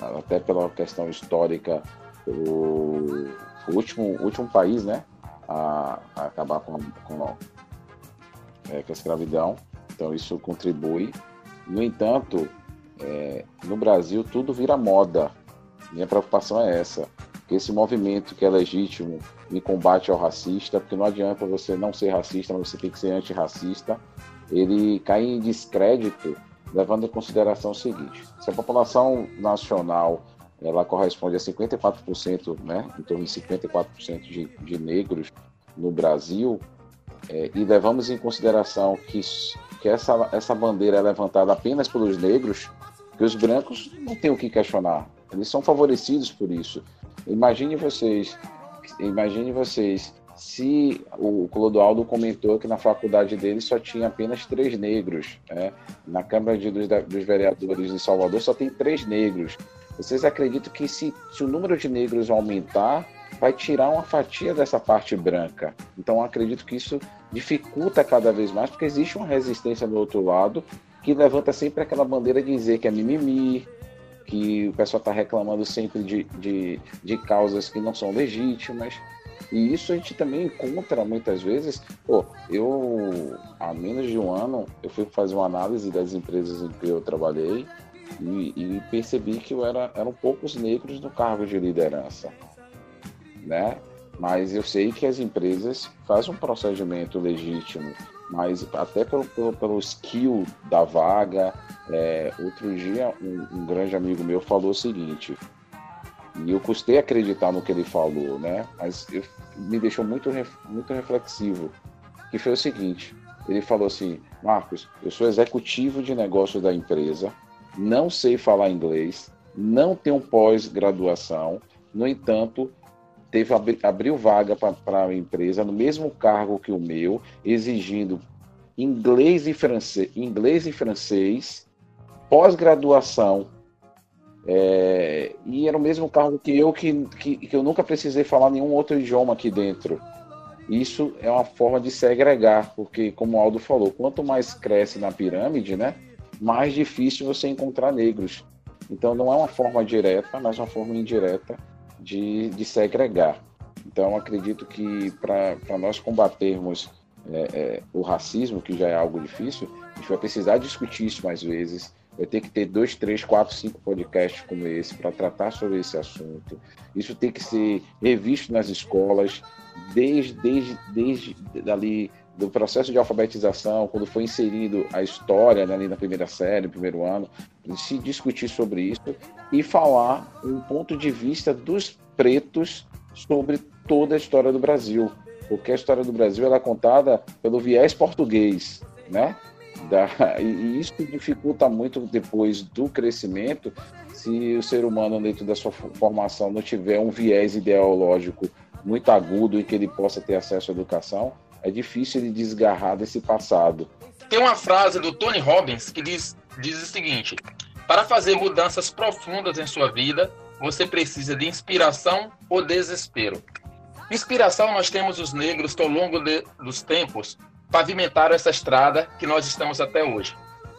até pela questão histórica, o, último, último país né, a, a acabar com, com, é, com a escravidão, então isso contribui. No entanto, é, no Brasil tudo vira moda. Minha preocupação é essa que esse movimento que é legítimo em combate ao racista, porque não adianta você não ser racista, mas você tem que ser antirracista, ele cai em descrédito, levando em consideração o seguinte: se a população nacional ela corresponde a 54%, né, em torno de 54% de, de negros no Brasil, é, e levamos em consideração que, que essa, essa bandeira é levantada apenas pelos negros, que os brancos não têm o que questionar. Eles são favorecidos por isso. Imagine vocês, imagine vocês, se o Clodoaldo comentou que na faculdade dele só tinha apenas três negros, né? na Câmara de, dos, dos, Vereadores de Salvador só tem três negros. Vocês acreditam que se, se o número de negros aumentar, vai tirar uma fatia dessa parte branca? Então acredito que isso dificulta cada vez mais, porque existe uma resistência do outro lado que levanta sempre aquela bandeira de dizer que é mimimi, que o pessoal está reclamando sempre de, de, de causas que não são legítimas. E isso a gente também encontra muitas vezes. Pô, eu, há menos de um ano, eu fui fazer uma análise das empresas em que eu trabalhei e, e percebi que eu era, eram poucos negros no cargo de liderança. Né? Mas eu sei que as empresas fazem um procedimento legítimo mas até pelo, pelo, pelo skill da vaga. É, outro dia, um, um, grande amigo meu falou o seguinte: E eu custei acreditar no que ele falou, né? Mas eu, me deixou muito, muito reflexivo. Que foi o seguinte: ele falou assim, Marcos, eu sou executivo de negócio da empresa, não sei falar inglês, não tenho pós-graduação, no entanto, teve abriu vaga para a empresa no mesmo cargo que o meu, exigindo inglês e francês, inglês e francês, pós-graduação. É, e era o mesmo cargo que eu, que, que, que eu nunca precisei falar nenhum outro idioma aqui dentro. Isso é uma forma de segregar, porque, como o Aldo falou, quanto mais cresce na pirâmide, né, mais difícil você encontrar negros. Então, não é uma forma direta, mas uma forma indireta de, de segregar. Então, acredito que para nós combatermos é, é, o racismo, que já é algo difícil, a gente vai precisar discutir isso mais vezes. Vai ter que ter dois, três, quatro, cinco podcasts como esse para tratar sobre esse assunto. Isso tem que ser revisto nas escolas, desde, desde, desde ali do processo de alfabetização, quando foi inserido a história né, ali na primeira série, no primeiro ano, se discutir sobre isso e falar um ponto de vista dos pretos sobre toda a história do Brasil, porque a história do Brasil ela é contada pelo viés português, né? Da, e isso dificulta muito depois do crescimento se o ser humano dentro da sua formação não tiver um viés ideológico muito agudo e que ele possa ter acesso à educação, é difícil ele desgarrar desse passado. Tem uma frase do Tony Robbins que diz, diz o seguinte: para fazer mudanças profundas em sua vida, você precisa de inspiração ou desespero. Inspiração nós temos os negros que ao longo de, dos tempos pavimentaram essa estrada que nós estamos até hoje.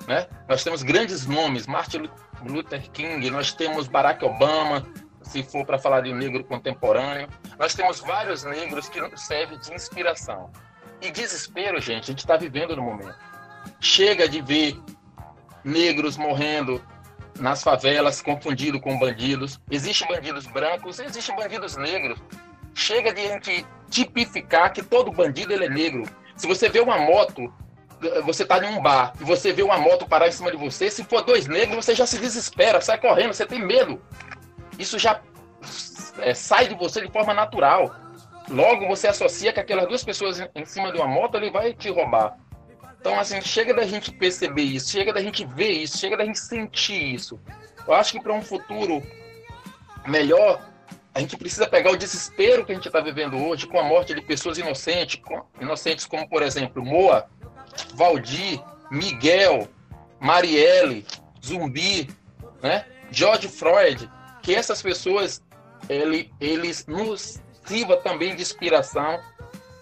Né? Nós temos grandes nomes, Martin Luther King, nós temos Barack Obama, se for para falar de negro contemporâneo. Nós temos vários negros que servem de inspiração. E desespero, gente, a gente está vivendo no momento. Chega de ver negros morrendo nas favelas, confundido com bandidos. Existem bandidos brancos, existem bandidos negros. Chega de a gente tipificar que todo bandido ele é negro. Se você vê uma moto, você está em um bar e você vê uma moto parar em cima de você, se for dois negros, você já se desespera, sai correndo, você tem medo isso já é, sai de você de forma natural. Logo você associa que aquelas duas pessoas em cima de uma moto ele vai te roubar. Então, assim, chega da gente perceber isso, chega da gente ver isso, chega da gente sentir isso. Eu acho que para um futuro melhor, a gente precisa pegar o desespero que a gente está vivendo hoje com a morte de pessoas inocentes, com, inocentes como, por exemplo, Moa, Valdir, Miguel, Marielle, Zumbi, né? George Freud, que essas pessoas ele, eles nos sirva também de inspiração,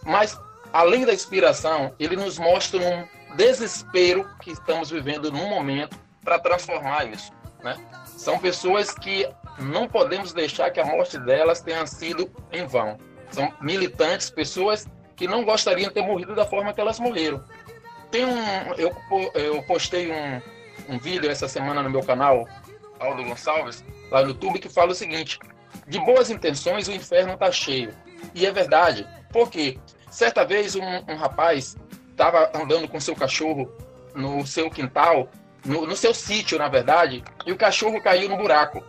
mas além da inspiração, ele nos mostra um desespero que estamos vivendo num momento para transformar isso, né? São pessoas que não podemos deixar que a morte delas tenha sido em vão. São militantes, pessoas que não gostariam de ter morrido da forma que elas morreram. Tem um, eu, eu postei um, um vídeo essa semana no meu canal, Aldo Gonçalves, lá no YouTube que fala o seguinte: de boas intenções o inferno está cheio. E é verdade. Porque certa vez um, um rapaz estava andando com seu cachorro no seu quintal, no, no seu sítio, na verdade, e o cachorro caiu no buraco.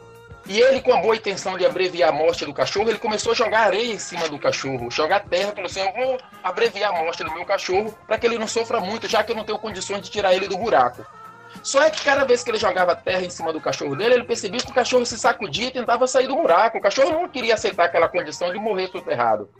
E ele, com a boa intenção de abreviar a morte do cachorro, ele começou a jogar areia em cima do cachorro, jogar terra, falou assim: eu vou abreviar a morte do meu cachorro para que ele não sofra muito, já que eu não tenho condições de tirar ele do buraco. Só é que cada vez que ele jogava terra em cima do cachorro dele, ele percebia que o cachorro se sacudia e tentava sair do buraco. O cachorro não queria aceitar aquela condição de morrer soterrado.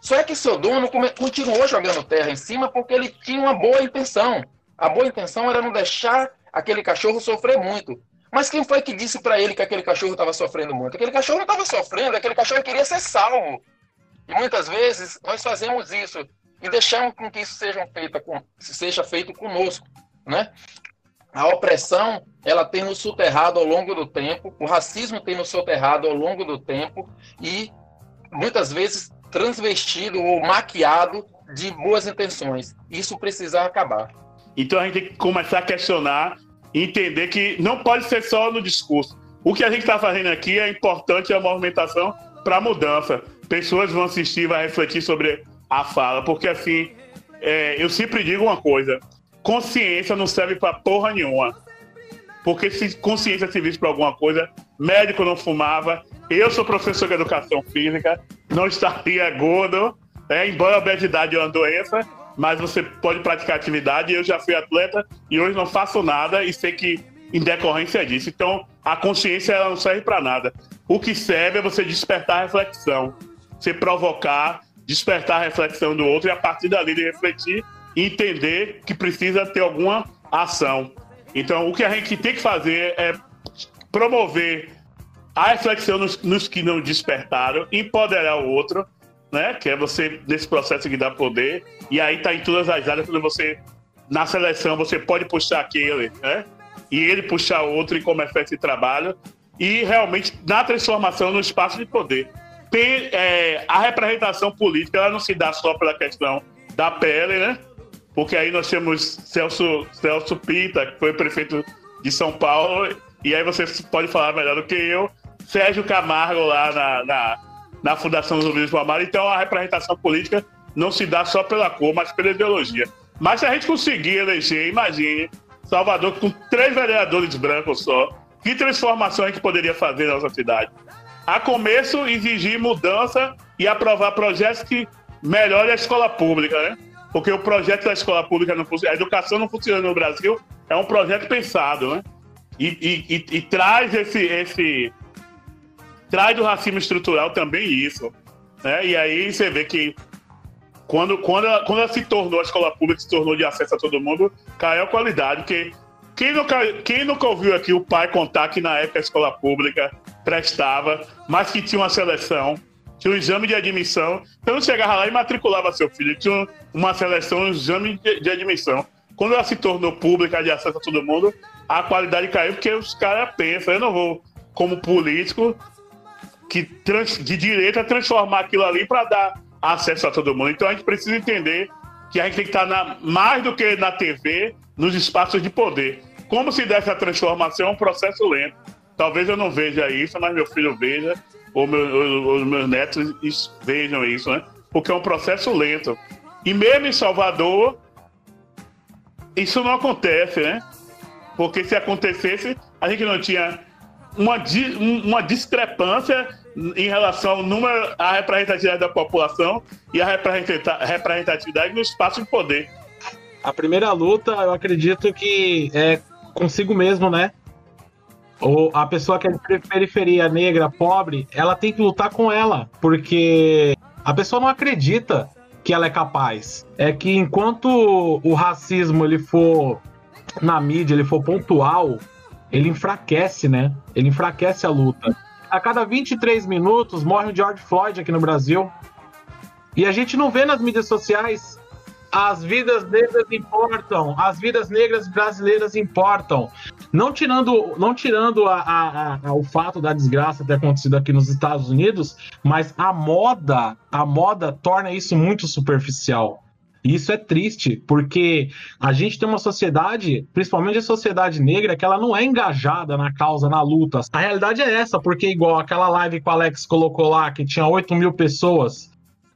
Só é que seu dono continuou jogando terra em cima porque ele tinha uma boa intenção. A boa intenção era não deixar aquele cachorro sofrer muito. Mas quem foi que disse para ele que aquele cachorro estava sofrendo muito? Aquele cachorro não estava sofrendo, aquele cachorro queria ser salvo. E muitas vezes nós fazemos isso e deixamos com que isso seja feito, com, seja feito conosco. Né? A opressão, ela tem nos soterrado ao longo do tempo, o racismo tem nos soterrado ao longo do tempo e muitas vezes transvestido ou maquiado de boas intenções. Isso precisa acabar. Então a gente tem que começar a questionar entender que não pode ser só no discurso. O que a gente está fazendo aqui é importante a movimentação para mudança. Pessoas vão assistir, vão refletir sobre a fala, porque assim, é, eu sempre digo uma coisa: consciência não serve pra porra nenhuma. porque se consciência servisse para alguma coisa, médico não fumava, eu sou professor de educação física, não estaria gordo, é, embora a obesidade é uma doença, mas você pode praticar atividade. Eu já fui atleta e hoje não faço nada e sei que em decorrência disso. Então, a consciência ela não serve para nada. O que serve é você despertar a reflexão, você provocar, despertar a reflexão do outro e a partir dali de refletir e entender que precisa ter alguma ação. Então, o que a gente tem que fazer é promover a reflexão nos, nos que não despertaram, empoderar o outro, né? Que é você, nesse processo que dá poder, e aí tá em todas as áreas, quando você, na seleção, você pode puxar aquele, né? E ele puxar outro e começar esse trabalho, e realmente na transformação no espaço de poder. Tem, é, a representação política, ela não se dá só pela questão da pele, né? Porque aí nós temos Celso, Celso Pita, que foi prefeito de São Paulo, e aí você pode falar melhor do que eu, Sérgio Camargo lá na, na, na Fundação dos Luiz Palmar. Então a representação política não se dá só pela cor, mas pela ideologia. Mas se a gente conseguir eleger, imagine, Salvador com três vereadores brancos só, que transformação a gente poderia fazer na nossa cidade? A começo, exigir mudança e aprovar projetos que melhorem a escola pública, né? Porque o projeto da escola pública, não funciona, a educação não funciona no Brasil, é um projeto pensado, né? E, e, e, e traz esse, esse. Traz do racismo estrutural também isso. Né? E aí você vê que quando, quando, ela, quando ela se tornou, a escola pública se tornou de acesso a todo mundo, caiu a qualidade. Porque quem nunca, quem nunca ouviu aqui o pai contar que na época a escola pública prestava, mas que tinha uma seleção, tinha um exame de admissão. Então não chegava lá e matriculava seu filho, tinha uma seleção, um exame de, de admissão. Quando ela se tornou pública de acesso a todo mundo, a qualidade caiu porque os caras pensam, eu não vou, como político, que trans, de direita transformar aquilo ali para dar acesso a todo mundo. Então a gente precisa entender que a gente tem que estar na, mais do que na TV, nos espaços de poder. Como se dessa transformação é um processo lento. Talvez eu não veja isso, mas meu filho veja, ou, meu, ou meus netos vejam isso, né? Porque é um processo lento. E mesmo em Salvador, isso não acontece, né? Porque se acontecesse, a gente não tinha uma, uma discrepância em relação ao número, à representatividade da população e a representatividade no espaço de poder. A primeira luta, eu acredito que é consigo mesmo, né? Ou a pessoa que é de periferia negra, pobre, ela tem que lutar com ela, porque a pessoa não acredita que ela é capaz. É que enquanto o racismo ele for na mídia, ele for pontual, ele enfraquece, né? Ele enfraquece a luta. A cada 23 minutos morre o George Floyd aqui no Brasil. E a gente não vê nas mídias sociais as vidas negras importam, as vidas negras brasileiras importam. Não tirando, não tirando a, a, a, o fato da desgraça ter acontecido aqui nos Estados Unidos, mas a moda, a moda torna isso muito superficial. Isso é triste, porque a gente tem uma sociedade, principalmente a sociedade negra, que ela não é engajada na causa, na luta. A realidade é essa, porque igual aquela live que o Alex colocou lá, que tinha 8 mil pessoas.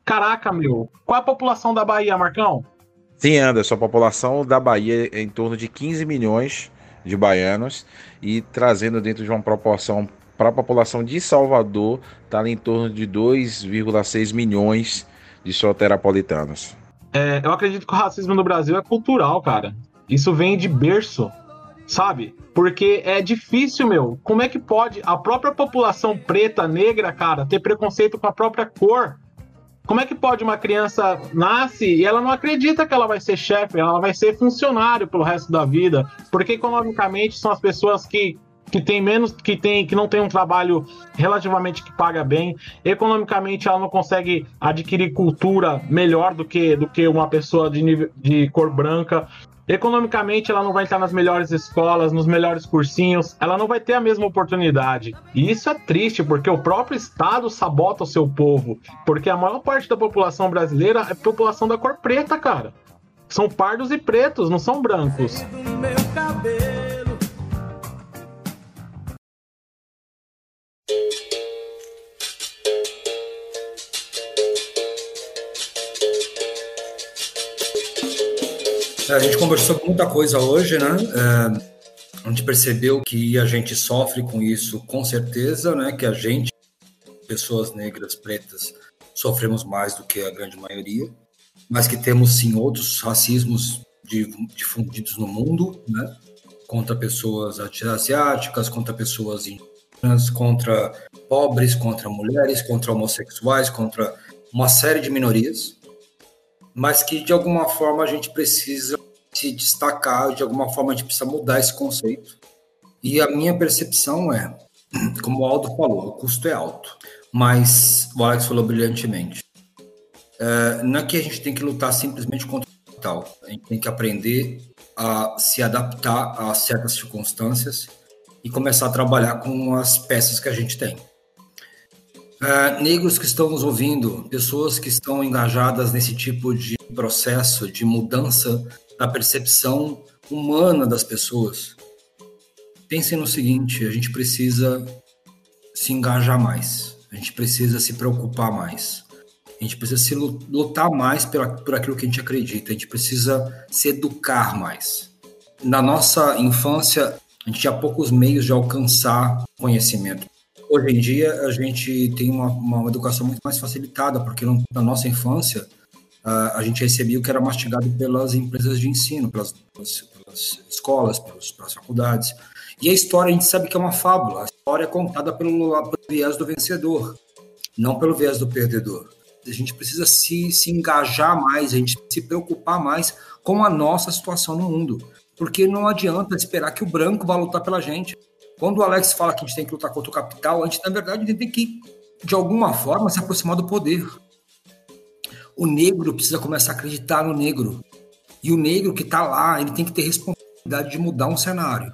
Caraca, meu. Qual é a população da Bahia, Marcão? Sim, Anderson, a população da Bahia é em torno de 15 milhões de baianos e trazendo dentro de uma proporção para a população de Salvador, está em torno de 2,6 milhões de soteropolitanos. É, eu acredito que o racismo no Brasil é cultural, cara. Isso vem de berço, sabe? Porque é difícil, meu. Como é que pode a própria população preta, negra, cara, ter preconceito com a própria cor? Como é que pode uma criança nasce e ela não acredita que ela vai ser chefe, ela vai ser funcionário pelo resto da vida? Porque economicamente são as pessoas que que tem menos, que tem, que não tem um trabalho relativamente que paga bem, economicamente ela não consegue adquirir cultura melhor do que, do que uma pessoa de, nível, de cor branca. Economicamente, ela não vai estar nas melhores escolas, nos melhores cursinhos, ela não vai ter a mesma oportunidade. E isso é triste, porque o próprio Estado sabota o seu povo. Porque a maior parte da população brasileira é população da cor preta, cara. São pardos e pretos, não são brancos. A gente conversou muita coisa hoje, né? É, A gente percebeu que a gente sofre com isso, com certeza, né? Que a gente, pessoas negras, pretas, sofremos mais do que a grande maioria, mas que temos sim outros racismos difundidos no mundo, né? Contra pessoas asiáticas, contra pessoas indígenas, contra pobres, contra mulheres, contra homossexuais, contra uma série de minorias, mas que de alguma forma a gente precisa se destacar, de alguma forma a gente precisa mudar esse conceito. E a minha percepção é, como o Aldo falou, o custo é alto, mas o Alex falou brilhantemente. É, não é que a gente tem que lutar simplesmente contra o capital, a gente tem que aprender a se adaptar a certas circunstâncias e começar a trabalhar com as peças que a gente tem. É, negros que estão nos ouvindo, pessoas que estão engajadas nesse tipo de processo de mudança da percepção humana das pessoas. Pensem no seguinte: a gente precisa se engajar mais, a gente precisa se preocupar mais, a gente precisa se lutar mais por, por aquilo que a gente acredita, a gente precisa se educar mais. Na nossa infância, a gente tinha poucos meios de alcançar conhecimento. Hoje em dia, a gente tem uma, uma educação muito mais facilitada, porque na nossa infância, a gente recebia o que era mastigado pelas empresas de ensino, pelas, pelas, pelas escolas, pelas, pelas, faculdades. E a história, a gente sabe que é uma fábula. A história é contada pelo, pelo viés do vencedor, não pelo viés do perdedor. A gente precisa se, se engajar mais, a gente se preocupar mais com a nossa situação no mundo. Porque não adianta esperar que o branco vá lutar pela gente. Quando o Alex fala que a gente tem que lutar contra o capital, a gente, na verdade, tem que, de alguma forma, se aproximar do poder. O negro precisa começar a acreditar no negro. E o negro que está lá, ele tem que ter responsabilidade de mudar um cenário.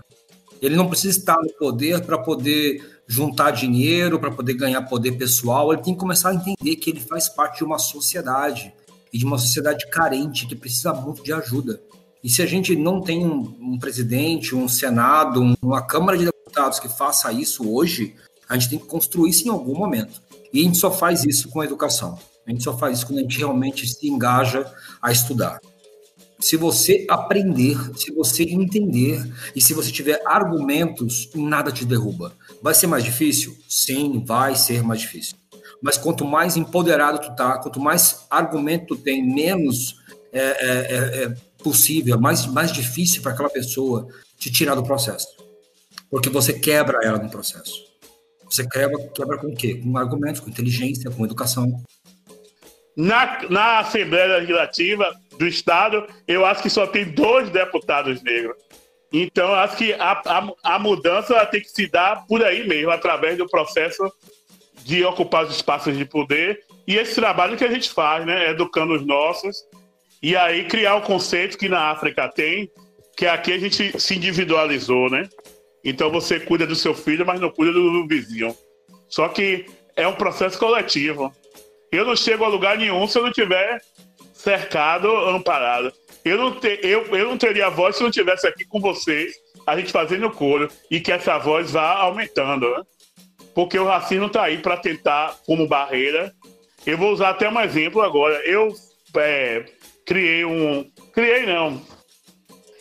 Ele não precisa estar no poder para poder juntar dinheiro, para poder ganhar poder pessoal. Ele tem que começar a entender que ele faz parte de uma sociedade e de uma sociedade carente que precisa muito de ajuda. E se a gente não tem um, um presidente, um senado, uma Câmara de Deputados que faça isso hoje, a gente tem que construir isso em algum momento. E a gente só faz isso com a educação. A gente só faz isso quando a gente realmente se engaja a estudar. Se você aprender, se você entender e se você tiver argumentos, nada te derruba. Vai ser mais difícil? Sim, vai ser mais difícil. Mas quanto mais empoderado tu tá, quanto mais argumento tu tem, menos é, é, é, é possível, mais, mais difícil para aquela pessoa te tirar do processo. Porque você quebra ela no processo. Você quebra, quebra com o quê? Com argumentos, com inteligência, com educação. Na, na Assembleia Legislativa do Estado, eu acho que só tem dois deputados negros. Então, acho que a, a, a mudança tem que se dar por aí mesmo, através do processo de ocupar os espaços de poder e esse trabalho que a gente faz, né, educando os nossos, e aí criar o conceito que na África tem, que aqui a gente se individualizou, né? Então você cuida do seu filho, mas não cuida do vizinho. Só que é um processo coletivo. Eu não chego a lugar nenhum se eu não tiver cercado, amparado. Eu não, te, eu, eu não teria voz se eu não estivesse aqui com vocês, a gente fazendo coro, e que essa voz vá aumentando. Né? Porque o racismo está aí para tentar, como barreira. Eu vou usar até um exemplo agora. Eu é, criei um. Criei não.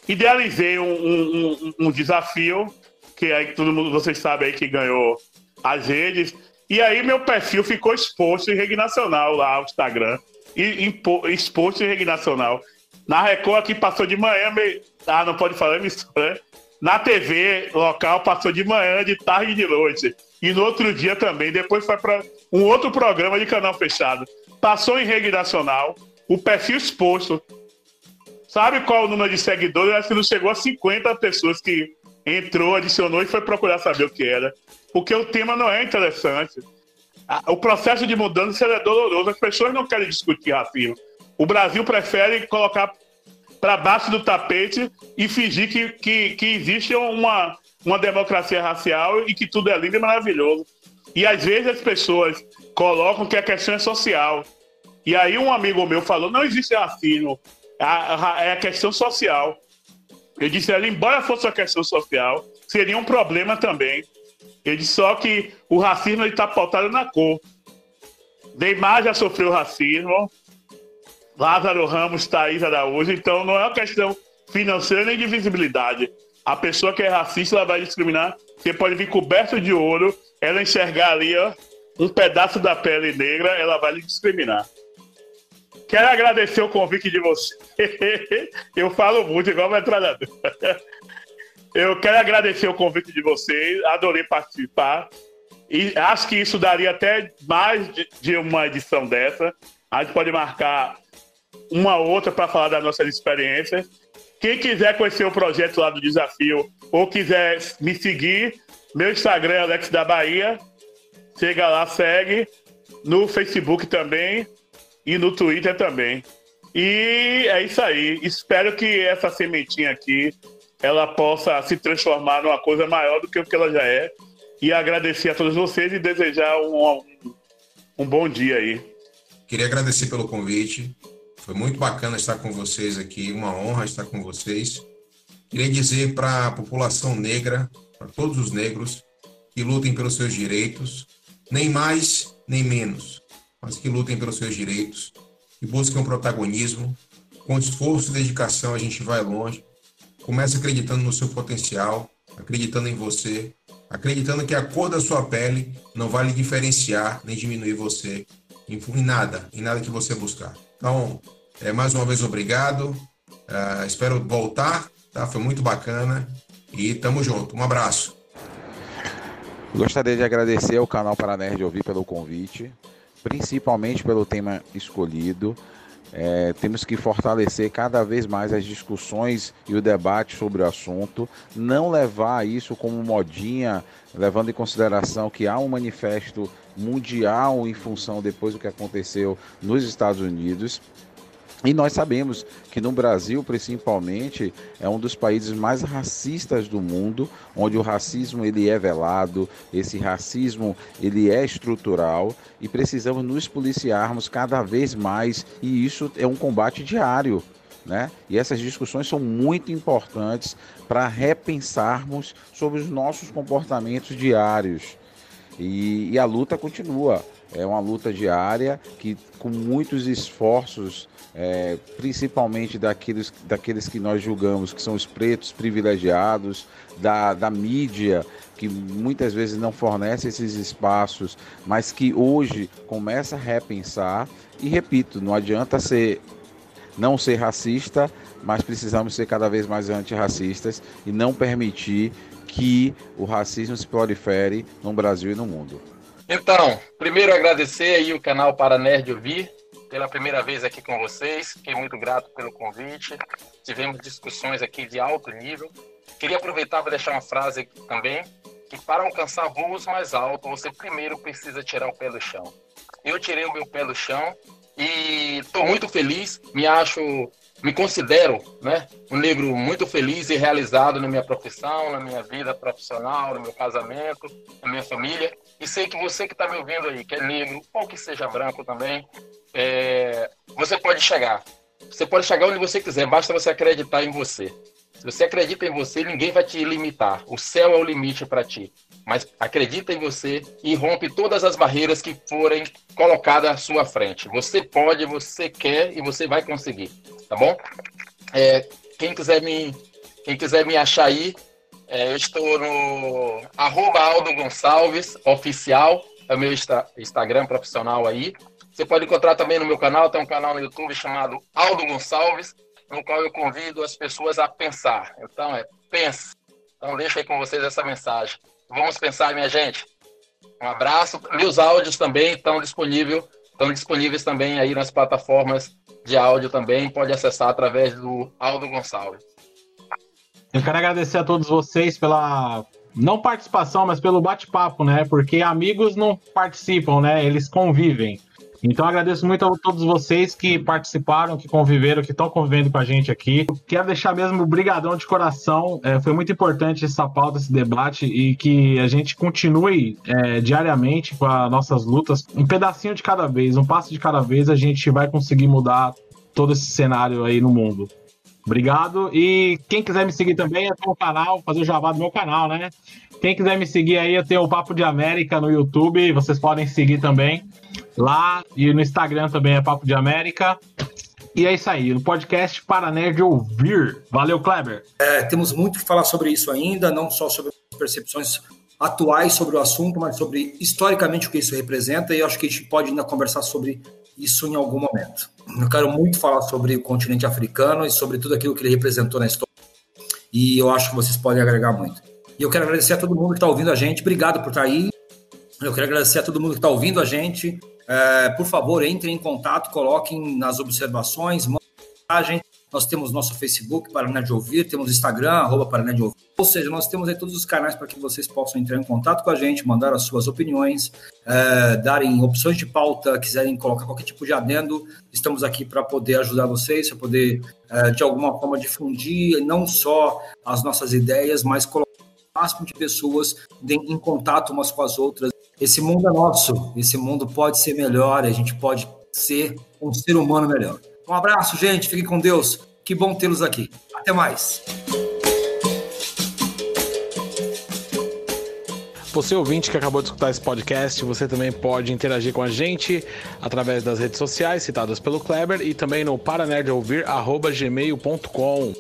Idealizei um, um, um, um desafio, que aí todo mundo, vocês sabem aí que ganhou as redes e aí meu perfil ficou exposto em rede nacional lá no Instagram. E, exposto em rede nacional. Na Record aqui passou de manhã, meio... ah, não pode falar emissora, né? Na TV local passou de manhã, de tarde e de noite. E no outro dia também. Depois foi para um outro programa de canal fechado. Passou em rede nacional, o perfil exposto. Sabe qual o número de seguidores? Eu acho que não chegou a 50 pessoas que entrou, adicionou e foi procurar saber o que era porque o tema não é interessante. O processo de mudança é doloroso. As pessoas não querem discutir racismo. O Brasil prefere colocar para baixo do tapete e fingir que, que, que existe uma, uma democracia racial e que tudo é lindo e maravilhoso. E às vezes as pessoas colocam que a questão é social. E aí um amigo meu falou: não existe racismo, é a questão social. Eu disse: embora fosse uma questão social, seria um problema também. Ele só que o racismo está pautado na cor. Neymar já sofreu racismo, Lázaro Ramos, Thaís Araújo, então não é uma questão financeira nem de visibilidade. A pessoa que é racista, ela vai discriminar. Você pode vir coberto de ouro, ela enxergar ali, ó, um pedaço da pele negra, ela vai lhe discriminar. Quero agradecer o convite de você. Eu falo muito, igual metralhador. Eu quero agradecer o convite de vocês, adorei participar. E acho que isso daria até mais de, uma edição dessa. A gente pode marcar uma outra para falar da nossa experiência. Quem quiser conhecer o projeto lá do desafio ou quiser me seguir, meu Instagram é Alex da Bahia. Chega lá, segue. No Facebook também e no Twitter também. E é isso aí. Espero que essa sementinha aqui ela possa se transformar numa coisa maior do que o que ela já é. E agradecer a todos vocês e desejar um, um, bom dia aí. Queria agradecer pelo convite. Foi muito bacana estar com vocês aqui, uma honra estar com vocês. Queria dizer para a população negra, para todos os negros, que lutem pelos seus direitos, nem mais nem menos, mas que lutem pelos seus direitos, que busquem um protagonismo. Com esforço e dedicação, a gente vai longe. Comece acreditando no seu potencial, acreditando em você, acreditando que a cor da sua pele não vai lhe diferenciar nem diminuir você em, em nada, em nada que você buscar. Então, é, mais uma vez, obrigado. Uh, espero voltar, tá? Foi muito bacana. E tamo junto. Um abraço. Gostaria de agradecer ao canal Para Nerd Ouvir pelo convite, principalmente pelo tema escolhido. É, temos que fortalecer cada vez mais as discussões e o debate sobre o assunto, não levar isso como modinha, levando em consideração que há um manifesto mundial em função depois do que aconteceu nos Estados Unidos. E nós sabemos que no Brasil, principalmente, é um dos países mais racistas do mundo, onde o racismo ele é velado, esse racismo ele é estrutural e precisamos nos policiarmos cada vez mais e isso é um combate diário. Né? E essas discussões são muito importantes para repensarmos sobre os nossos comportamentos diários. E, e, a luta continua. É uma luta diária que, com muitos esforços é, principalmente daqueles, daqueles que nós julgamos que são os pretos privilegiados, da, da mídia, que muitas vezes não fornece esses espaços, mas que hoje começa a repensar. E repito, não adianta ser não ser racista, mas precisamos ser cada vez mais antirracistas e não permitir que o racismo se prolifere no Brasil e no mundo. Então, primeiro agradecer aí o canal Para Nerd Ouvir, pela primeira vez aqui com vocês. Fiquei muito grato pelo convite. Tivemos discussões aqui de alto nível. Queria aproveitar para deixar uma frase aqui também, que para alcançar voos mais altos, você primeiro precisa tirar o pé do chão. Eu tirei o meu pé do chão e estou muito feliz, me acho, me considero né, um negro muito feliz e realizado na minha profissão, na minha vida profissional, no meu casamento, na minha família. E sei que você que está me ouvindo aí, que é negro, ou que seja branco também, é, você pode chegar. Você pode chegar onde você quiser, basta você acreditar em você. Se você acredita em você, ninguém vai te limitar. O céu é o limite para ti. Mas acredita em você e rompe todas as barreiras que forem colocadas à sua frente. Você pode, você quer e você vai conseguir. Tá bom? É, quem quiser me quem quiser me achar aí, é, eu estou no arroba Aldo Gonçalves, oficial, é o meu Instagram profissional aí. Você pode encontrar também no meu canal, tem um canal no YouTube chamado Aldo Gonçalves, no qual eu convido as pessoas a pensar. Então, é pense. Então, deixa aí com vocês essa mensagem. Vamos pensar, minha gente. Um abraço. Meus áudios também estão disponíveis, estão disponíveis também aí nas plataformas de áudio também. Pode acessar através do Aldo Gonçalves. Eu quero agradecer a todos vocês pela não participação, mas pelo bate-papo, né? Porque amigos não participam, né? Eles convivem. Então agradeço muito a todos vocês que participaram, que conviveram, que estão convivendo com a gente aqui. Quero deixar mesmo brigadão de coração. É, foi muito importante essa pauta, esse debate e que a gente continue é, diariamente com as nossas lutas, um pedacinho de cada vez, um passo de cada vez, a gente vai conseguir mudar todo esse cenário aí no mundo. Obrigado. E quem quiser me seguir também, é o canal, fazer o jabá do meu canal, né? Quem quiser me seguir aí, eu tenho o Papo de América no YouTube, vocês podem seguir também lá. E no Instagram também é Papo de América. E é isso aí, o podcast para nerd ouvir. Valeu, Kleber. É, temos muito que falar sobre isso ainda, não só sobre percepções atuais sobre o assunto, mas sobre historicamente o que isso representa, e eu acho que a gente pode ainda conversar sobre isso em algum momento. Eu quero muito falar sobre o continente africano e sobre tudo aquilo que ele representou na história, e eu acho que vocês podem agregar muito. E eu quero agradecer a todo mundo que está ouvindo a gente, obrigado por estar tá aí. Eu quero agradecer a todo mundo que está ouvindo a gente. É, por favor, entrem em contato, coloquem nas observações, mandem mensagem. Nós temos nosso Facebook, Paraná de Ouvir, temos Instagram, arroba Paraná de Ouvir. Ou seja, nós temos aí todos os canais para que vocês possam entrar em contato com a gente, mandar as suas opiniões, é, darem opções de pauta, quiserem colocar qualquer tipo de adendo. Estamos aqui para poder ajudar vocês, para poder, é, de alguma forma, difundir não só as nossas ideias, mas colocar o máximo de pessoas em contato umas com as outras. Esse mundo é nosso, esse mundo pode ser melhor, a gente pode ser um ser humano melhor. Um abraço, gente. Fiquem com Deus. Que bom tê-los aqui. Até mais. Você ouvinte que acabou de escutar esse podcast, você também pode interagir com a gente através das redes sociais citadas pelo Kleber e também no paranerdouvir.gmail.com.